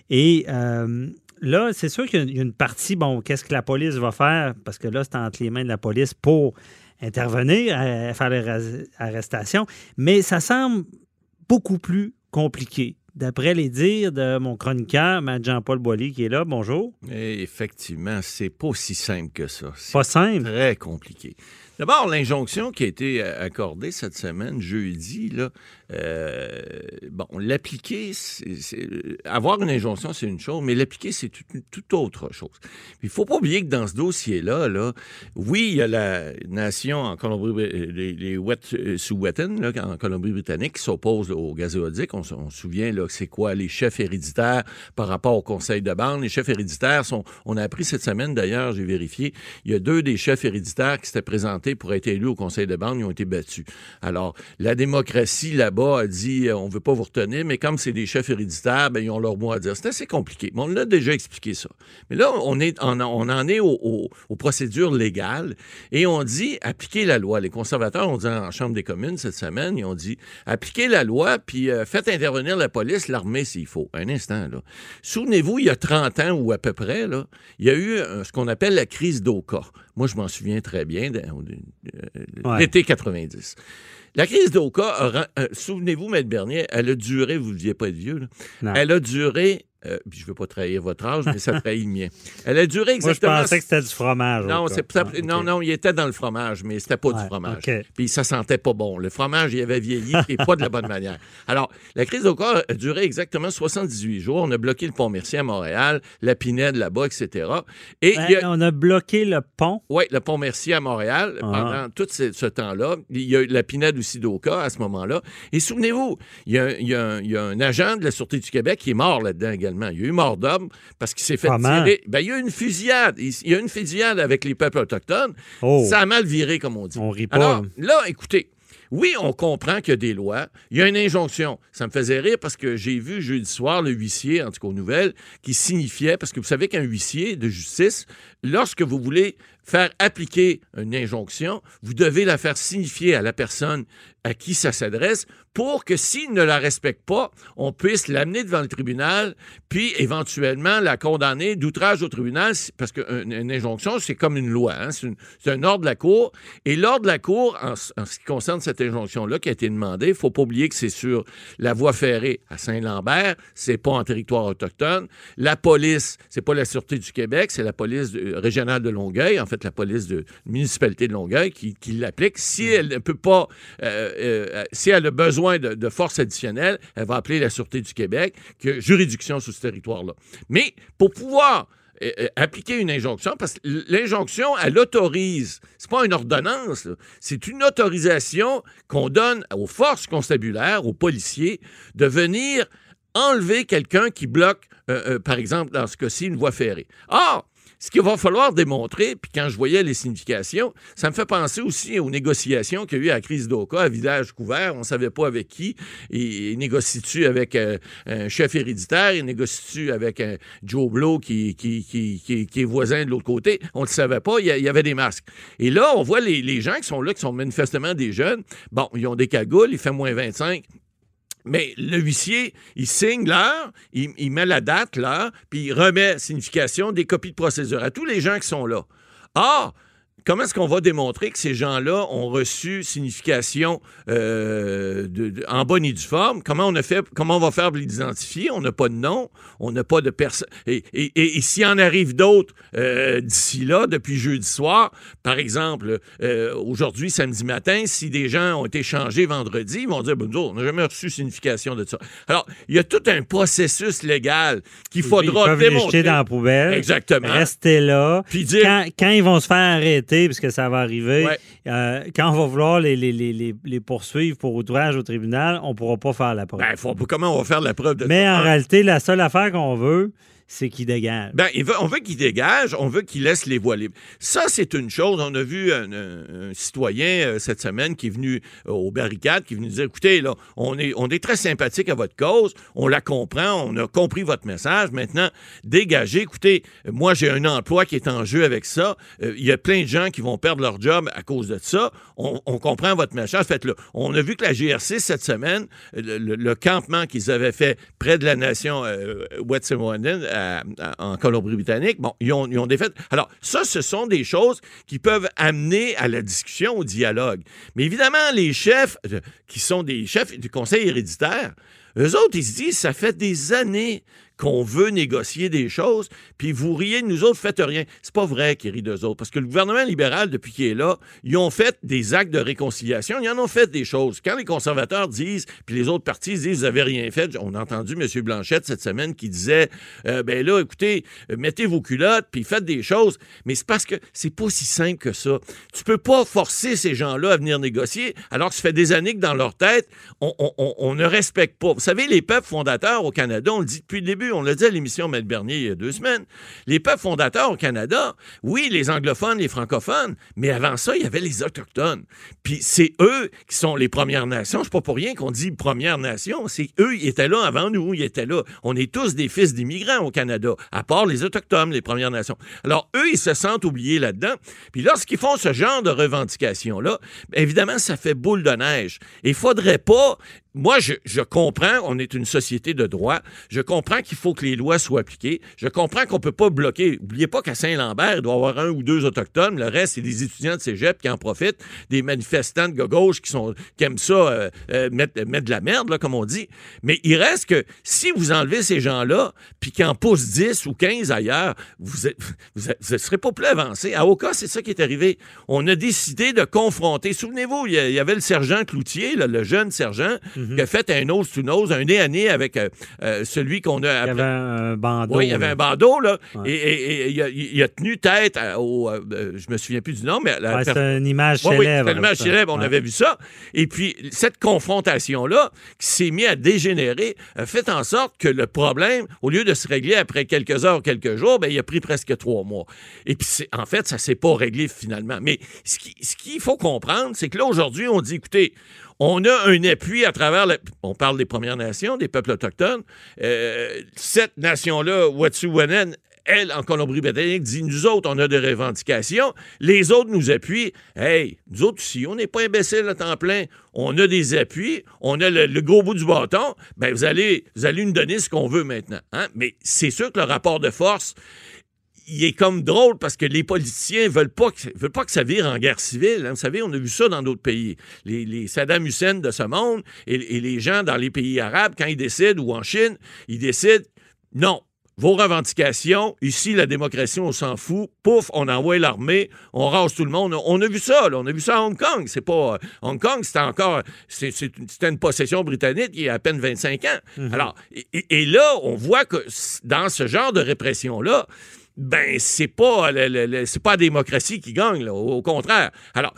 Et euh, là, c'est sûr qu'il y a- une partie, bon, qu'est-ce que la police va faire? Parce que là, c'est entre les mains de la police pour intervenir, à, faire les arrestations. Mais ça semble beaucoup plus compliqué. D'après les dires de mon chroniqueur, Matt Jean-Paul Boilly, qui est là, bonjour. Et effectivement, c'est pas aussi simple que ça. Pas simple. très compliqué. D'abord, l'injonction qui a été euh, accordée cette semaine, jeudi, là, euh, bon, l'appliquer, c'est- avoir une injonction, c'est une chose, mais l'appliquer, c'est tout, autre chose. Il faut pas oublier que dans ce dossier-là, là, oui, il y a la nation en Colombie, les, les Wet- sous Wet'en, là, en Colombie-Britannique, qui s'oppose aux gazéodiques. On, se- on se souvient, là, c'est quoi les chefs héréditaires par rapport au conseil de bande. Les chefs héréditaires sont, on a appris cette semaine, d'ailleurs, j'ai vérifié, il y a deux des chefs héréditaires qui s'étaient présentés pour être élus au conseil de bande, ils ont été battus. Alors, la démocratie là-bas a dit, euh, on veut pas vous retenir, mais comme c'est des chefs héréditaires, ben, ils ont leur mot à dire. C'est assez compliqué. Mais on l'a déjà expliqué ça. Mais là, on, en- est au- au- aux procédures légales et on dit appliquer la loi. Les conservateurs ont dit en Chambre des communes cette semaine, ils ont dit appliquez la loi puis euh, faites intervenir la police, l'armée s'il faut. Un instant, là. Souvenez-vous, il y a 30 ans ou à peu près, il y a eu euh, ce qu'on appelle la crise d'Oka. Moi, je m'en souviens très bien, euh, Ouais. l'été 90. La crise d'Oka, euh, souvenez-vous, Maître Bernier, elle a duré, vous ne deviez pas être vieux, là. Elle a duré, euh, puis je ne veux pas trahir votre âge, mais ça trahit le mien. Elle a duré Moi, je exactement... pensais que c'était du fromage. Non, au Ah, non, non, il était dans le fromage, mais c'était pas Ouais, du fromage. OK. Puis ça sentait pas bon. Le fromage, il avait vieilli et pas de la bonne manière. Alors, la crise d'Oka a duré exactement 78 jours. On a bloqué le pont Mercier à Montréal, la Pinède là-bas, etc. Et a- Ben, on a bloqué le pont? oui, le pont Mercier à Montréal, Ah. pendant tout ce, ce temps-là. Il y a eu la pinade aussi d'Oka à ce moment-là. Et souvenez-vous, il y, a, il y a un- il y a un agent de la Sûreté du Québec qui est mort là-dedans également. Il y a eu mort d'homme parce qu'il s'est fait Comment? tirer. Ben, il y a eu une fusillade. Il, il y a eu une fusillade avec les peuples autochtones. Oh. Ça a mal viré, comme on dit. On rit pas. Alors, là, écoutez. Oui, on comprend qu'il y a des lois. Il y a une injonction. Ça me faisait rire parce que j'ai vu jeudi soir le huissier, en tout cas aux nouvelles, qui signifiait, parce que vous savez qu'un huissier de justice, lorsque vous voulez faire appliquer une injonction, vous devez la faire signifier à la personne à qui ça s'adresse pour que s'il ne la respecte pas, on puisse l'amener devant le tribunal, puis éventuellement la condamner d'outrage au tribunal, parce qu'une une injonction, c'est comme une loi, hein, c'est un ordre de la Cour. Et l'ordre de la Cour, en, ce- en ce qui concerne cette injonction-là qui a été demandée, il faut pas oublier que c'est sur la voie ferrée à Saint-Lambert, c'est pas en territoire autochtone. La police, c'est pas la Sûreté du Québec, c'est la police régionale de Longueuil, en fait fait la police de municipalité de Longueuil, qui, qui l'applique. Si elle ne peut pas, euh, euh, si elle a besoin de, de force additionnelle, elle va appeler la Sûreté du Québec, qui juridiction sur ce territoire-là. Mais pour pouvoir euh, euh, appliquer une injonction, parce que l'injonction, elle autorise. C'est pas une ordonnance, c'est une autorisation qu'on donne aux forces constabulaires, aux policiers, de venir enlever quelqu'un qui bloque, euh, euh, par exemple, dans ce cas-ci, une voie ferrée. Or, ce qu'il va falloir démontrer, puis quand je voyais les significations, ça me fait penser aussi aux négociations qu'il y a eu à la crise d'Oka, à visage couvert. On ne savait pas avec qui. Il, il négocie-tu avec euh, un chef héréditaire? Il négocie-tu avec un Joe Blow qui, est voisin de l'autre côté? On ne le savait pas. Il y, a- il y avait des masques. Et là, on voit les, les gens qui sont là, qui sont manifestement des jeunes. Bon, ils ont des cagoules, il fait moins 25. Mais le huissier, il signe l'heure, il, met la date, l'heure, puis il remet signification des copies de procédure à tous les gens qui sont là. Or, comment est-ce qu'on va démontrer que ces gens-là ont reçu signification euh, de- de- en bonne et due forme? Comment on a fait, comment on va faire pour l'identifier? On n'a pas de nom, on n'a pas de personne. Et, et- et- et s'il en arrive d'autres euh, d'ici là, depuis jeudi soir, par exemple, euh, aujourd'hui, samedi matin, si des gens ont été changés vendredi, ils vont dire, autres, on n'a jamais reçu signification de ça. Alors, il y a tout un processus légal qu'il Ils faudra les démontrer. jeter dans la poubelle. Exactement. Rester là. Puis dire- Quand, quand ils vont se faire arrêter, puisque ça va arriver, Ouais. euh, quand on va vouloir les, les, les, les, les poursuivre pour outrage au tribunal, on ne pourra pas faire la preuve. Ben, faut- comment on va faire la preuve de Mais ça? en réalité, la seule affaire qu'on veut, c'est qu'ils dégagent. Ben, on veut qu'il dégage, on veut qu'il laisse les voies libres. Ça, c'est une chose. On a vu un, citoyen euh, cette semaine qui est venu euh, aux barricades, qui est venu dire, écoutez, là, on est, très sympathique à votre cause, on la comprend, on a compris votre message. Maintenant, dégagez. Écoutez, moi, j'ai un emploi qui est en jeu avec ça. Euh, Il y a plein de gens qui vont perdre leur job à cause de ça. On, comprend votre message. Faites-le. On a vu que la GRC, cette semaine, le, campement qu'ils avaient fait près de la nation euh, en Colombie-Britannique, bon, ils ont, ils ont. Alors, ça, ce sont des choses qui peuvent amener à la discussion, au dialogue. Mais évidemment, les chefs, euh, qui sont des chefs du conseil héréditaire, eux autres, ils se disent, ça fait des années qu'on veut négocier des choses, puis vous riez nous autres, faites rien. C'est pas vrai qu'ils rient d'eux autres, parce que le gouvernement libéral, depuis qu'il est là, ils ont fait des actes de réconciliation, ils en ont fait des choses. Quand les conservateurs disent, puis les autres partis disent, vous avez rien fait, on a entendu M. Blanchette cette semaine qui disait, euh, ben là, écoutez, euh, mettez vos culottes, puis faites des choses, mais c'est parce que c'est pas si simple que ça. Tu peux pas forcer ces gens-là à venir négocier, alors que ça fait des années que dans leur tête, on ne respecte pas. Vous savez, les peuples fondateurs au Canada, on le dit depuis le début, on l'a dit à l'émission Maître Bernier il y a deux semaines, les peuples fondateurs au Canada, oui, les anglophones, les francophones, mais avant ça, il y avait les autochtones. Puis c'est eux qui sont les Premières Nations. C'est pas pour rien qu'on dit Premières Nations. C'est eux, ils étaient là avant nous, ils étaient là. On est tous des fils d'immigrants au Canada, à part les autochtones, les Premières Nations. Alors eux, ils se sentent oubliés là-dedans. Puis lorsqu'ils font ce genre de revendications-là, bien évidemment, ça fait boule de neige. Il faudrait pas moi, je, comprends, on est une société de droit. Je comprends qu'il faut que les lois soient appliquées. Je comprends qu'on peut pas bloquer. N'oubliez pas qu'à Saint-Lambert, il doit y avoir un ou deux autochtones. Le reste, c'est des étudiants de cégep qui en profitent, des manifestants de gauche qui, sont, qui aiment ça euh, euh, mettre, mettre de la merde, là, comme on dit. Mais il reste que si vous enlevez ces gens-là, puis qu'ils en poussent 10 ou 15 ailleurs, vous ne serez pas plus avancé. À Oka, c'est ça qui est arrivé. On a décidé de confronter. Souvenez-vous, il y, avait le sergent Cloutier, le jeune sergent, qui a fait un nose to nose, un nez à nez avec euh, euh, celui qu'on a Il y avait un bandeau. oui, il y avait un bandeau, là, Ouais. et, et- et il, a, il a tenu tête à- au. euh, euh, je me souviens plus du nom, mais. à la Ouais, c'est une image célèbre. c'est une image célèbre, on avait vu ça. Et puis, cette confrontation-là, qui s'est mise à dégénérer, a fait en sorte que le problème, au lieu de se régler après quelques heures, quelques jours, ben, il a pris presque trois mois. Et puis, en fait, ça s'est pas réglé finalement. Mais ce qui- ce qu'il faut comprendre, c'est que là, aujourd'hui, on dit, écoutez, on a un appui à travers, on parle des Premières Nations, des peuples autochtones. Euh, cette nation-là, Wet'suwet'en, elle, en Colombie-Britannique, dit nous autres, on a des revendications. Les autres nous appuient. Hey, nous autres aussi, on n'est pas imbéciles à temps plein. On a des appuis, on a le, le gros bout du bâton. Ben, vous allez, vous allez nous donner ce qu'on veut maintenant. hein? Mais c'est sûr que le rapport de force, il est comme drôle parce que les politiciens veulent pas que, veulent pas que ça vire en guerre civile. hein. Vous savez, on a vu ça dans d'autres pays. Les, les Saddam Hussein de ce monde et, et les gens dans les pays arabes, quand ils décident, ou en Chine, ils décident, non, vos revendications, ici, la démocratie, on s'en fout. Pouf, on envoie l'armée, on rase tout le monde. On a vu ça, là. On a vu ça à Hong Kong. C'est pas. euh, Hong Kong, c'était encore. C'était une possession britannique il y a à peine 25 ans. Alors, et, là, on voit que dans ce genre de répression-là, ben c'est pas c'est pas la démocratie qui gagne là, au, contraire. Alors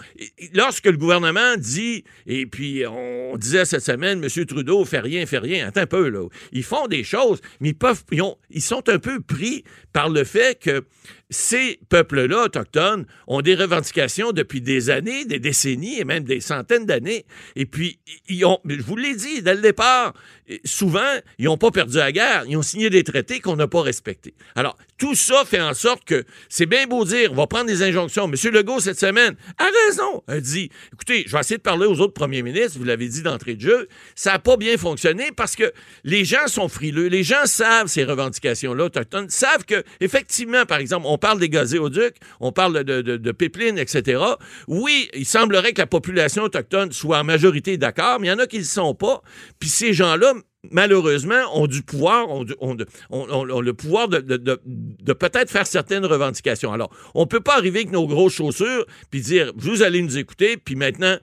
lorsque le gouvernement dit et puis on disait cette semaine M. Trudeau fait rien fait rien, attends un peu là. Ils font des choses mais ils peuvent ils sont un peu pris par le fait que ces peuples-là autochtones ont des revendications depuis des années, des décennies et même des centaines d'années. Et puis, ils ont, je vous l'ai dit dès le départ, souvent, ils n'ont pas perdu la guerre. Ils ont signé des traités qu'on n'a pas respectés. Alors, tout ça fait en sorte que c'est bien beau dire, on va prendre des injonctions. M. Legault, cette semaine, a raison. A dit, écoutez, je vais essayer de parler aux autres premiers ministres, vous l'avez dit d'entrée de jeu. Ça n'a pas bien fonctionné parce que les gens sont frileux. Les gens savent ces revendications-là autochtones, savent que, effectivement, par exemple, on parle des gazéoducs, on parle de, de, de pipelines, etc. Oui, il semblerait que la population autochtone soit en majorité d'accord, mais il y en a qui ne le sont pas. Puis ces gens-là, malheureusement, ont du pouvoir, ont, le pouvoir de, peut-être faire certaines revendications. Alors, on ne peut pas arriver avec nos grosses chaussures puis dire, vous allez nous écouter, puis maintenant,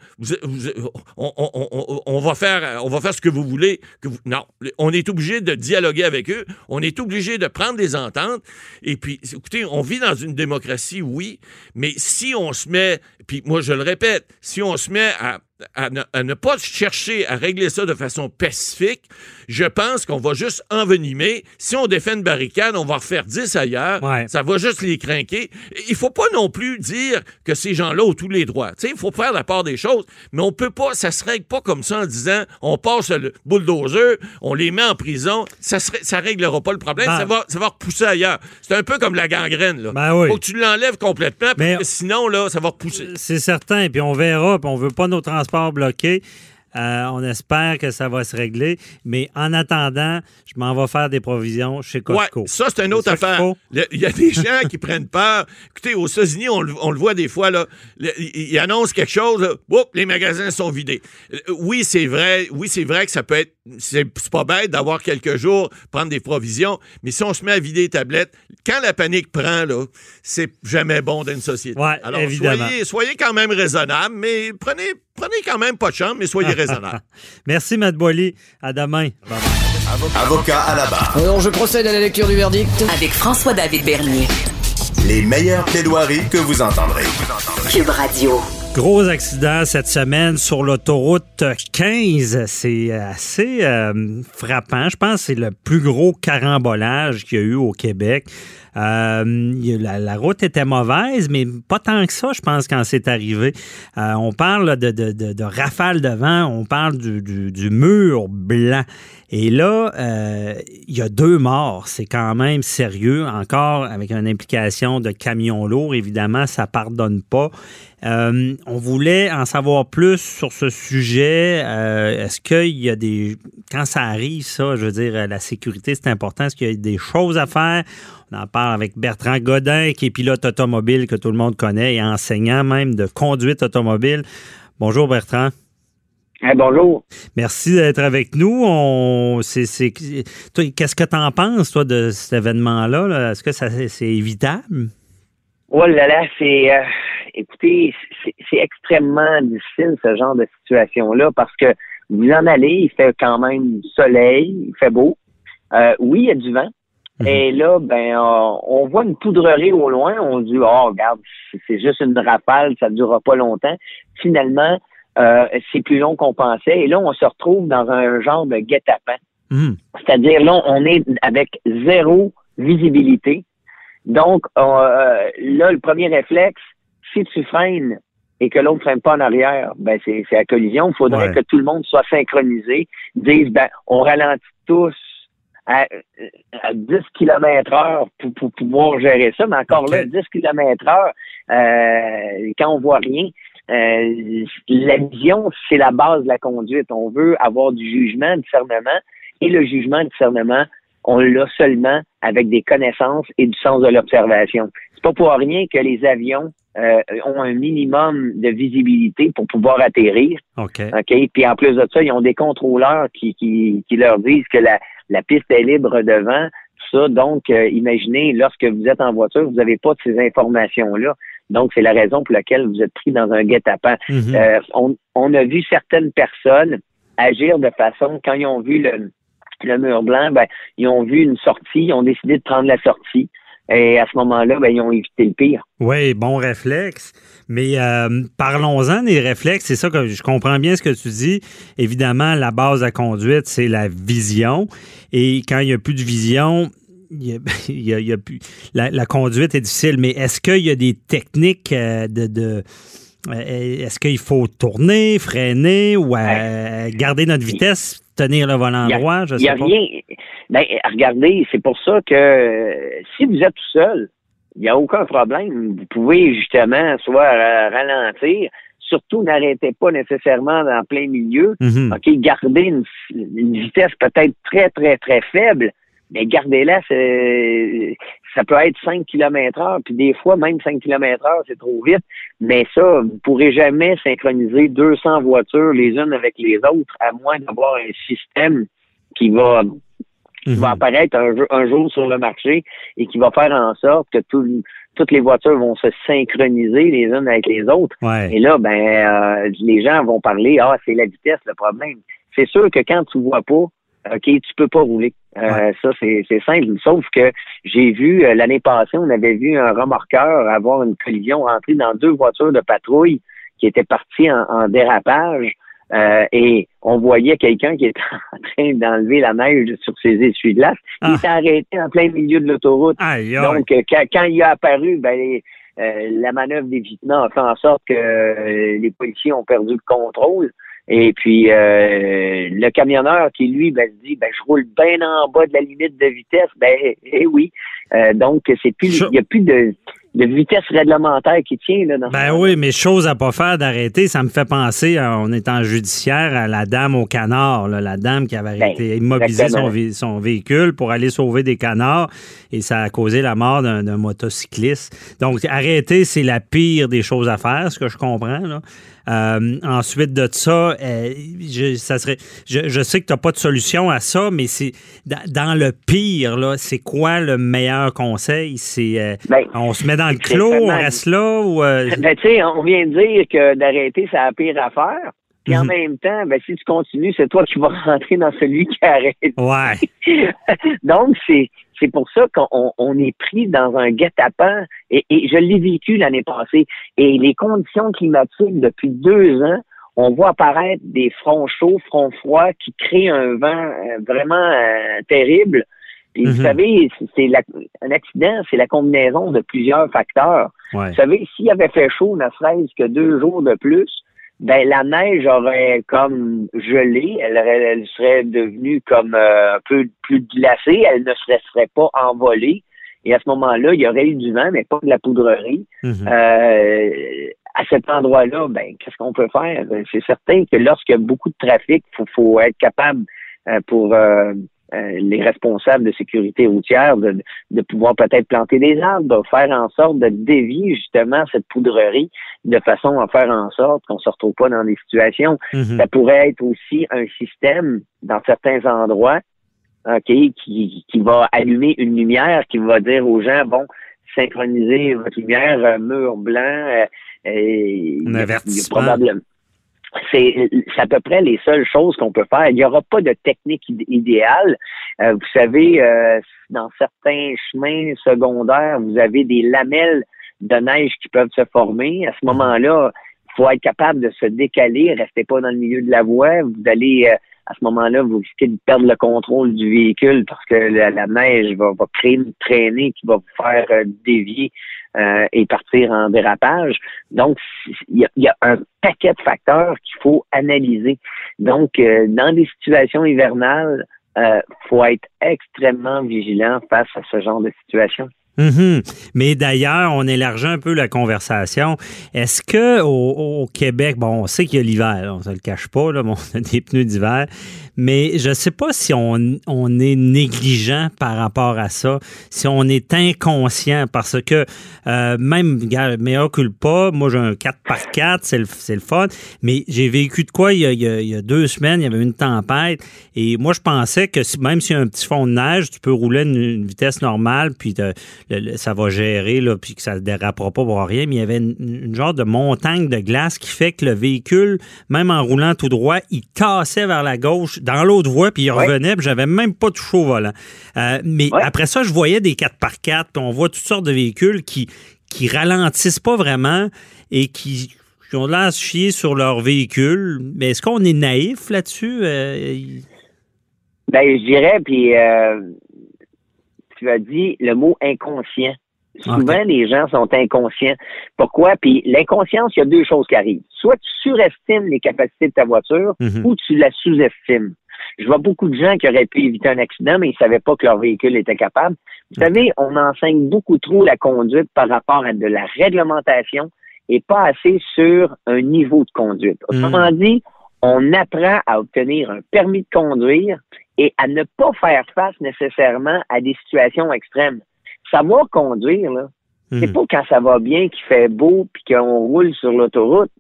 on, va faire, ce que vous voulez. Non, on est obligé de dialoguer avec eux, on est obligé de prendre des ententes. Et puis, écoutez, on vit dans une démocratie, oui, mais si on se met, puis moi je le répète, si on se met à à ne, à ne pas chercher à régler ça de façon pacifique, je pense qu'on va juste envenimer. Si on défait une barricade, on va refaire 10 ailleurs. Ouais. Ça va juste les craquer. Il faut pas non plus dire que ces gens-là ont tous les droits. Il faut faire la part des choses, mais on peut pas, ça se règle pas comme ça en disant on passe le bulldozer, on les met en prison. Ça ne ça réglera pas le problème. Ben- ça, va, ça va repousser ailleurs. C'est un peu comme la gangrène. Là. Ben oui. faut que tu l'enlèves complètement, parce Mais- que sinon, là, ça va repousser. C'est certain, puis on verra, puis on veut pas nos transports bloqués. Euh, on espère que ça va se régler. Mais en attendant, je m'en vais faire des provisions chez Costco. Ouais, ça, c'est une autre affaire. Il y a des gens qui prennent peur. Écoutez, aux États-Unis, on, le- on le voit des fois, là, ils annoncent quelque chose, là, Oups, les magasins sont vidés. Euh, Oui, c'est vrai. Oui, c'est vrai que ça peut être. C'est pas bête d'avoir quelques jours, prendre des provisions, mais si on se met à vider les tablettes, quand la panique prend, là, c'est jamais bon dans une société. Ouais, Alors, évidemment. Soyez, soyez quand même raisonnable, mais prenez, prenez quand même pas de chambre, mais soyez raisonnable. [laughs] Merci, Matt Boily. À demain. Bye bye. Avocat à la barre. Alors, je procède à la lecture du verdict. Avec François-David Bernier. Les meilleures plaidoiries que vous entendrez. Cube Radio. Gros accident cette semaine sur l'autoroute 15. C'est assez euh, frappant. Je pense que c'est le plus gros carambolage qu'il y a eu au Québec. Euh, la route était mauvaise, mais pas tant que ça, je pense, quand c'est arrivé. Euh, on parle de, de, de, de rafales de vent, on parle du, du, du mur blanc. Et là, euh, il y a deux morts. C'est quand même sérieux. Encore avec une implication de camions lourds, évidemment, ça pardonne pas. Euh, on voulait en savoir plus sur ce sujet. Euh, Est-ce qu'il y a des... Quand ça arrive, ça, je veux dire, la sécurité, c'est important. Est-ce qu'il y a des choses à faire? On en parle avec Bertrand Godin, qui est pilote automobile que tout le monde connaît et enseignant même de conduite automobile. Bonjour Bertrand. Bonjour. Merci d'être avec nous. On, c'est, c'est- toi, qu'est-ce que tu en penses, toi, de cet événement-là? là? Est-ce que ça, c'est évitable? Oh là là, c'est euh, écoutez, c'est extrêmement difficile ce genre de situation-là parce que vous en allez, il fait quand même soleil, il fait beau. Euh, oui, il y a du vent. Et là, ben, euh, on voit une poudrerie au loin. On dit, oh, regarde, c'est- c'est juste une rafale, ça ne durera pas longtemps. Finalement, euh, c'est plus long qu'on pensait. Et là, on se retrouve dans un genre de guet-apens. Hum. C'est-à-dire, là, on est avec zéro visibilité. Donc, euh, là, le premier réflexe, si tu freines et que l'autre ne freine pas en arrière, ben c'est la collision. Il faudrait Ouais. que tout le monde soit synchronisé, dise, ben, on ralentit tous à, à 10 km heure pour, pour pouvoir gérer ça. Mais encore là, 10 km heure, euh, quand on voit rien, euh, la vision, c'est la base de la conduite. On veut avoir du jugement, discernement, et le jugement, discernement, on l'a seulement avec des connaissances et du sens de l'observation. C'est pas pour rien que les avions euh, ont un minimum de visibilité pour pouvoir atterrir. OK. OK? Puis en plus de ça, ils ont des contrôleurs qui, qui, qui leur disent que la, la piste est libre devant, tout ça. Donc, euh, imaginez, lorsque vous êtes en voiture, vous n'avez pas de ces informations-là. Donc, c'est la raison pour laquelle vous êtes pris dans un guet-apens. Mhm. Euh, on, on a vu certaines personnes agir de façon, quand ils ont vu le, le mur blanc, ben, ils ont vu une sortie, ils ont décidé de prendre la sortie. Et à ce moment-là, ben, ils ont évité le pire. Oui, bon réflexe. Mais euh, parlons-en des réflexes. C'est ça que je comprends bien ce que tu dis. Évidemment, la base la conduite, c'est la vision. Et quand il n'y a plus de vision, il y a, [laughs] il y a- il y a plus, la, la conduite est difficile. Mais est-ce qu'il y a des techniques euh, de. de euh, est-ce qu'il faut tourner, freiner ou euh, garder notre vitesse, tenir le volant a- droit? Je Il sais n'y a pas. rien. Ben, regardez, c'est pour ça que si vous êtes tout seul, il n'y a aucun problème. Vous pouvez justement soit ralentir. Surtout, n'arrêtez pas nécessairement dans plein milieu. OK, gardez une, une vitesse peut-être très, très, très faible, mais gardez-la, ça peut être 5 km heure, puis des fois, même 5 km heure, c'est trop vite. Mais ça, vous pourrez jamais synchroniser 200 voitures les unes avec les autres, à moins d'avoir un système qui va qui va apparaître un, jour- un jour sur le marché et qui va faire en sorte que tout- toutes les voitures vont se synchroniser les unes avec les autres. Ouais. Et là, ben, euh, les gens vont parler, ah, c'est la vitesse le problème. C'est sûr que quand tu vois pas, OK, tu peux pas rouler. Euh, Ça, c'est simple. Sauf que j'ai vu, euh, l'année passée, on avait vu un remorqueur avoir une collision, rentrer dans deux voitures de patrouille qui étaient parties en, en dérapage. Euh, et on voyait quelqu'un qui était [laughs] en train d'enlever la neige sur ses essuie-glaces. Il s'est arrêté en plein milieu de l'autoroute. Donc, euh, quand, quand il a apparu, ben, les- euh, la manœuvre d'évitement a fait en sorte que euh, les policiers ont perdu le contrôle. Et puis, euh, le camionneur qui, lui, ben, se dit, ben, je roule bien en bas de la limite de vitesse. Ben, eh oui. Euh, donc, c'est plus, il n'y a plus de, de vitesse réglementaire qui tient, là, dans Ben oui, mais chose à pas faire d'arrêter, ça me fait penser, euh, on est en judiciaire, à la dame au canard, là, la dame qui avait Ben, été immobilisé son, véhicule pour aller sauver des canards et ça a causé la mort d'un d'un motocycliste. Donc, arrêter, c'est la pire des choses à faire, ce que je comprends. Là. Euh, ensuite de ça, euh, je, ça serait, je, je sais que tu n'as pas de solution à ça, mais c'est dans, le pire, là, c'est quoi le meilleur conseil? C'est euh, on se met dans le clos, on reste là ou [laughs] Ben, tu sais, on vient de dire que d'arrêter, c'est la pire affaire. Puis en Mhm. même temps, ben, si tu continues, c'est toi qui vas [laughs] rentrer dans celui qui arrête. Ouais. [laughs] Donc, c'est, c'est pour ça qu'on on est pris dans un guet-apens. Et, et je l'ai vécu l'année passée. Et les conditions climatiques, depuis deux ans, on voit apparaître des fronts chauds, fronts froids qui créent un vent euh, vraiment euh, terrible. Puis, vous Mhm. savez, c'est- un accident, c'est la combinaison de plusieurs facteurs. Ouais. Vous savez, s'il avait fait chaud, ne serait-ce que deux jours de plus, ben la neige aurait comme gelé, elle, aurait- elle serait devenue comme euh, un peu plus glacée, elle ne se serait pas envolée. Et à ce moment-là, il y aurait eu du vent, mais pas de la poudrerie. Mhm. Euh, à cet endroit-là, ben qu'est-ce qu'on peut faire? C'est certain que lorsqu'il y a beaucoup de trafic, il faut, faut être capable euh, pour euh, les responsables de sécurité routière de, de pouvoir peut-être planter des arbres, de faire en sorte de dévier justement cette poudrerie de façon à faire en sorte qu'on se retrouve pas dans des situations. Mhm. Ça pourrait être aussi un système dans certains endroits OK, qui, qui va allumer une lumière, qui va dire aux gens, bon, synchronisez votre lumière, euh, mur blanc, euh, et il y a- il y a avertissement. probablement- c'est à peu près les seules choses qu'on peut faire. Il n'y aura pas de technique id- idéale. Euh, vous savez, euh, dans certains chemins secondaires, vous avez des lamelles de neige qui peuvent se former. À ce moment-là, il faut être capable de se décaler, restez pas dans le milieu de la voie. Vous allez, euh, à ce moment-là, vous risquez de perdre le contrôle du véhicule parce que la, la neige va, va créer une traînée qui va vous faire euh, dévier euh, et partir en dérapage. Donc, il y a, un paquet de facteurs qu'il faut analyser. Donc, euh, dans des situations hivernales, euh, faut être extrêmement vigilant face à ce genre de situation. Mhm. Mais d'ailleurs, on élargit un peu la conversation. Est-ce que au, Québec, bon, on sait qu'il y a l'hiver, on ne le cache pas, là, bon, on a des pneus d'hiver, mais je ne sais pas si on, on, est négligent par rapport à ça, si on est inconscient, parce que euh, même, meilleur culpa, moi j'ai un 4x4, c'est le, le, fun, mais j'ai vécu de quoi il y, a, il y, a, deux semaines, il y avait une tempête, et moi je pensais que même s'il y a un petit fond de neige, tu peux rouler une, une vitesse normale, puis ça va gérer, là, puis que ça ne dérapera pas pour rien, mais il y avait une, une genre de montagne de glace qui fait que le véhicule, même en roulant tout droit, il cassait vers la gauche dans l'autre voie, puis il revenait, puis j'avais même pas touché au volant. Euh, mais après ça, je voyais des 4x4, puis on voit toutes sortes de véhicules qui, qui ralentissent pas vraiment et qui, ont l'air chier sur leur véhicule. Mais est-ce qu'on est naïf là-dessus? Euh, ben, je dirais, puis euh, tu as dit le mot inconscient. Souvent, les gens sont inconscients. Pourquoi? Puis l'inconscience, il y a deux choses qui arrivent. Soit tu surestimes les capacités de ta voiture Mhm. ou tu la sous-estimes. Je vois beaucoup de gens qui auraient pu éviter un accident, mais ils savaient pas que leur véhicule était capable. Vous savez, on enseigne beaucoup trop la conduite par rapport à de la réglementation et pas assez sur un niveau de conduite. Autrement dit, on apprend à obtenir un permis de conduire et à ne pas faire face nécessairement à des situations extrêmes savoir conduire, là, c'est pas quand ça va bien, qu'il fait beau, puis qu'on roule sur l'autoroute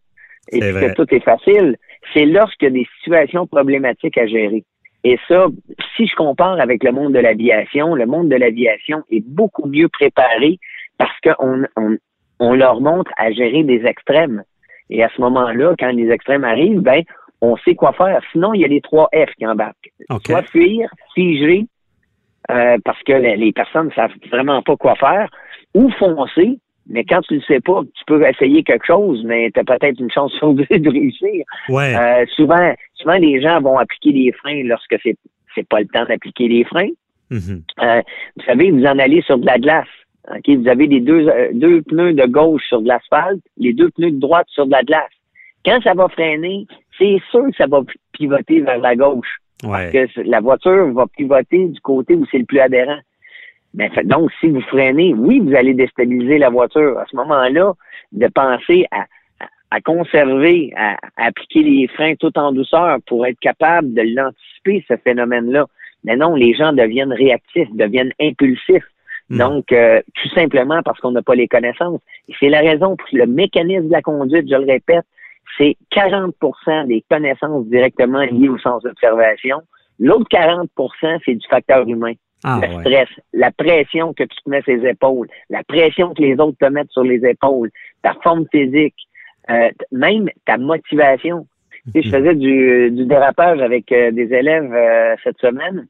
et C'est que tout est facile. C'est lorsqu'il y a des situations problématiques à gérer. Et ça, si je compare avec le monde de l'aviation, le monde de l'aviation est beaucoup mieux préparé parce qu'on on, on leur montre à gérer des extrêmes. Et à ce moment-là, quand les extrêmes arrivent, ben, on sait quoi faire. Sinon, il y a les trois F qui embarquent. OK. Soit fuir, figer, euh, parce que les, les personnes ne savent vraiment pas quoi faire, ou foncer, mais quand tu ne sais pas, tu peux essayer quelque chose, mais tu as peut-être une chance [laughs] sur deux de réussir. Ouais. Euh, souvent, souvent, les gens vont appliquer les freins lorsque c'est c'est pas le temps d'appliquer les freins. Mhm. Euh, vous savez, vous en allez sur de la glace. ok? Vous avez les deux, euh, deux pneus de gauche sur de l'asphalte, les deux pneus de droite sur de la glace. Quand ça va freiner, c'est sûr que ça va pivoter vers la gauche. Ouais. Parce que la voiture va pivoter du côté où c'est le plus adhérent. Fait- donc, si vous freinez, oui, vous allez déstabiliser la voiture. À ce moment-là, de penser à, à- à conserver, à, à appliquer les freins tout en douceur pour être capable de l'anticiper, ce phénomène-là. Mais non, les gens deviennent réactifs, deviennent impulsifs. Donc, euh, tout simplement parce qu'on n'a pas les connaissances. Et c'est la raison pour le mécanisme de la conduite, je le répète, c'est 40% des connaissances directement liées au sens d'observation. L'autre 40% c'est du facteur humain. Ah, le ouais. stress, la pression que tu te mets sur les épaules, la pression que les autres te mettent sur les épaules, ta forme physique, euh, même ta motivation. Sais, je faisais du, du dérapage avec euh, des élèves euh, cette semaine.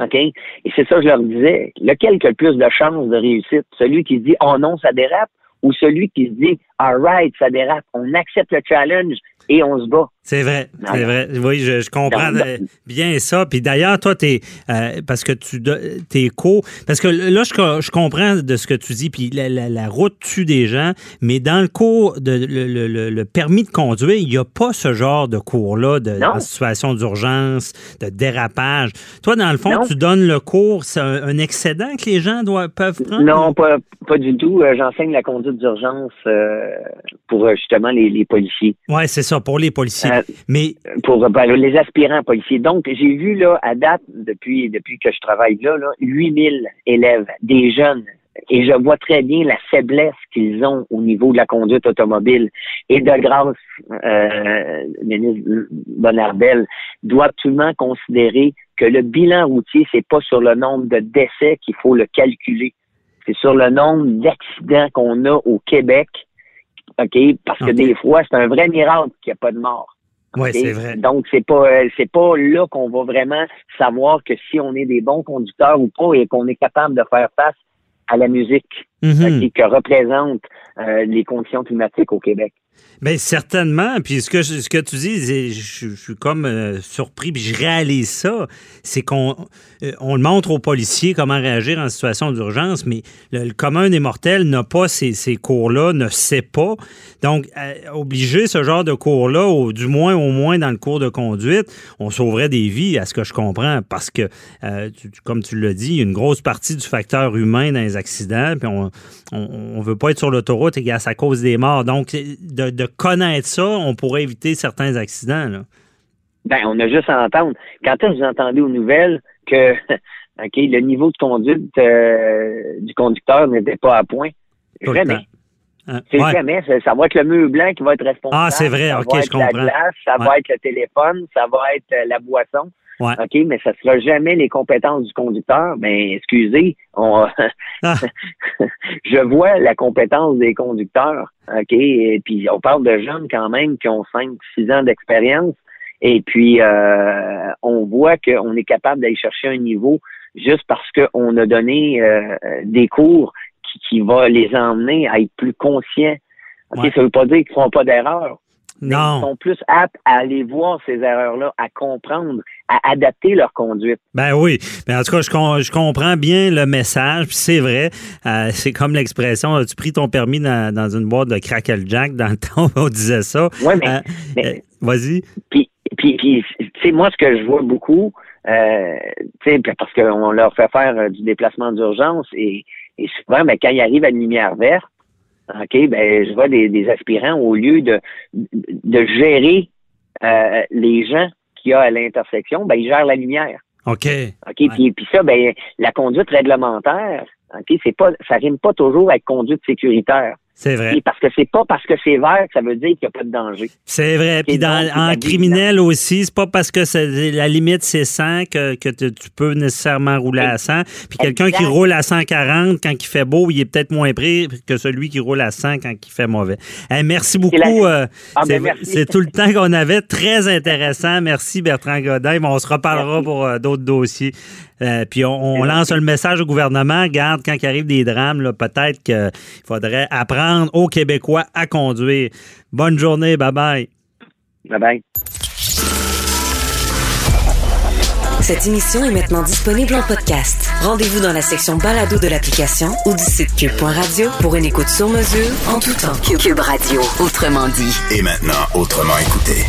OK? Et c'est ça que je leur disais. Lequel qui a le plus de chances de réussite? Celui qui dit Oh non, ça dérape ou celui qui se dit All right, ça dérape. On accepte le challenge et on se bat. C'est vrai, c'est vrai. Oui, je, je comprends Non, bien ça. Puis d'ailleurs, toi, t'es euh, parce que tu t'es co, parce que là, je, co- je comprends de ce que tu dis. Puis la, la- la route tue des gens, mais dans le cours de le, le- le- le permis de conduire, il n'y a pas ce genre de cours-là de en situation d'urgence, de dérapage. Toi, dans le fond, Non. tu donnes le cours, c'est un, un excédent que les gens doivent peuvent prendre? Non, pas, pas du tout. Euh, J'enseigne la conduite d'urgence euh, pour euh, justement les, les policiers. Ouais, c'est ça pour les policiers. Euh, mais pour ben, les aspirants policiers. Donc, j'ai vu là, à date, depuis, depuis que je travaille là, là, 8000 élèves, des jeunes. Et je vois très bien la faiblesse qu'ils ont au niveau de la conduite automobile. Et de grâce, euh, le ministre Bonardel doit absolument considérer que le bilan routier, c'est pas sur le nombre de décès qu'il faut le calculer. C'est sur le nombre d'accidents qu'on a au Québec. OK? Parce que des fois, c'est un vrai miracle qu'il n'y a pas de mort. c'est vrai. Donc, c'est pas euh, c'est pas là qu'on va vraiment savoir que si on est des bons conducteurs ou pas et qu'on est capable de faire face à la musique Mhm. OK, que représentent euh, les conditions climatiques au Québec. Bien, certainement. Puis ce que, ce que tu dis, je, suis comme euh, surpris, puis je réalise ça. C'est qu'on euh, montre aux policiers comment réagir en situation d'urgence, mais le, commun des mortels n'a pas ces, ces cours-là, ne sait pas. Donc, euh, obliger ce genre de cours-là, ou du moins, au moins dans le cours de conduite, on sauverait des vies, à ce que je comprends, parce que, euh, tu- comme tu l'as dit, il y a une grosse partie du facteur humain dans les accidents, puis on on veut pas être sur l'autoroute et ça cause des morts. Donc, de, de connaître ça, on pourrait éviter certains accidents. Là. Ben, on a juste à entendre. Quand est-ce que vous entendez aux nouvelles que [laughs] le niveau de conduite euh, du conducteur n'était pas à point? Tout Jamais. Hein, C'est ouais. jamais. Ça, ça va être le mur blanc qui va être responsable. Ah, c'est vrai. Ça OK, va je comprends. glace, ça Ouais. va être le téléphone, ça va être euh, la boisson. Ouais. OK, mais ça sera jamais les compétences du conducteur. Ben, excusez, on, Ah. [laughs] je vois la compétence des conducteurs. OK, et puis on parle de jeunes quand même qui ont 5, 6 ans d'expérience. Et puis, euh, on voit qu'on est capable d'aller chercher un niveau juste parce qu'on a donné euh, des cours qui, qui va les emmener à être plus conscients. OK, Ouais. Ça veut pas dire qu'ils font pas d'erreurs. Mais Ils Non. sont plus aptes à aller voir ces erreurs-là, à comprendre, à adapter leur conduite. Ben oui. Mais en tout cas, je, com- je comprends bien le message. C'est vrai. euh, c'est comme l'expression as-tu pris ton permis dans, dans une boîte de Crackle Jack dans le temps? Où [laughs] on disait ça? Ouais, mais- Euh, mais- euh, Vas-y. Puis, puis, puis tu sais, moi, ce que je vois beaucoup, euh, tu parce qu'on leur fait faire euh, du déplacement d'urgence et, et souvent, ben, quand ils arrivent à une lumière verte, OK, ben, je vois des, des aspirants, au lieu de, de gérer euh, les gens qu'il y a à l'intersection, ben, ils gèrent la lumière. OK. OK, puis, puis ça, ben, la conduite réglementaire, OK, c'est pas, ça rime pas toujours avec conduite sécuritaire. C'est vrai. Et parce que c'est pas parce que c'est vert que ça veut dire qu'il n'y a pas de danger. C'est vrai. Puis dans, en criminel aussi, c'est pas parce que la limite c'est 100 que, que tu peux nécessairement rouler à 100. Puis quelqu'un qui roule à 140 quand il fait beau, il est peut-être moins pris que celui qui roule à 100 quand il fait mauvais. Hey, merci beaucoup. la- euh, Ah, ben, c'est tout le temps qu'on avait. Très intéressant. Merci Bertrand Godin. Bon, on se reparlera pour euh, d'autres dossiers. Euh, puis on, on lance le message au gouvernement. Garde, quand il arrive des drames, peut-être qu'il faudrait apprendre aux Québécois à conduire. Bonne journée. Bye bye. Bye bye. Cette émission est maintenant disponible en podcast. Rendez-vous dans la section balado de l'application ou du site cube.radio pour une écoute sur mesure en tout temps. Cube Radio, autrement dit. Et maintenant, autrement écouté.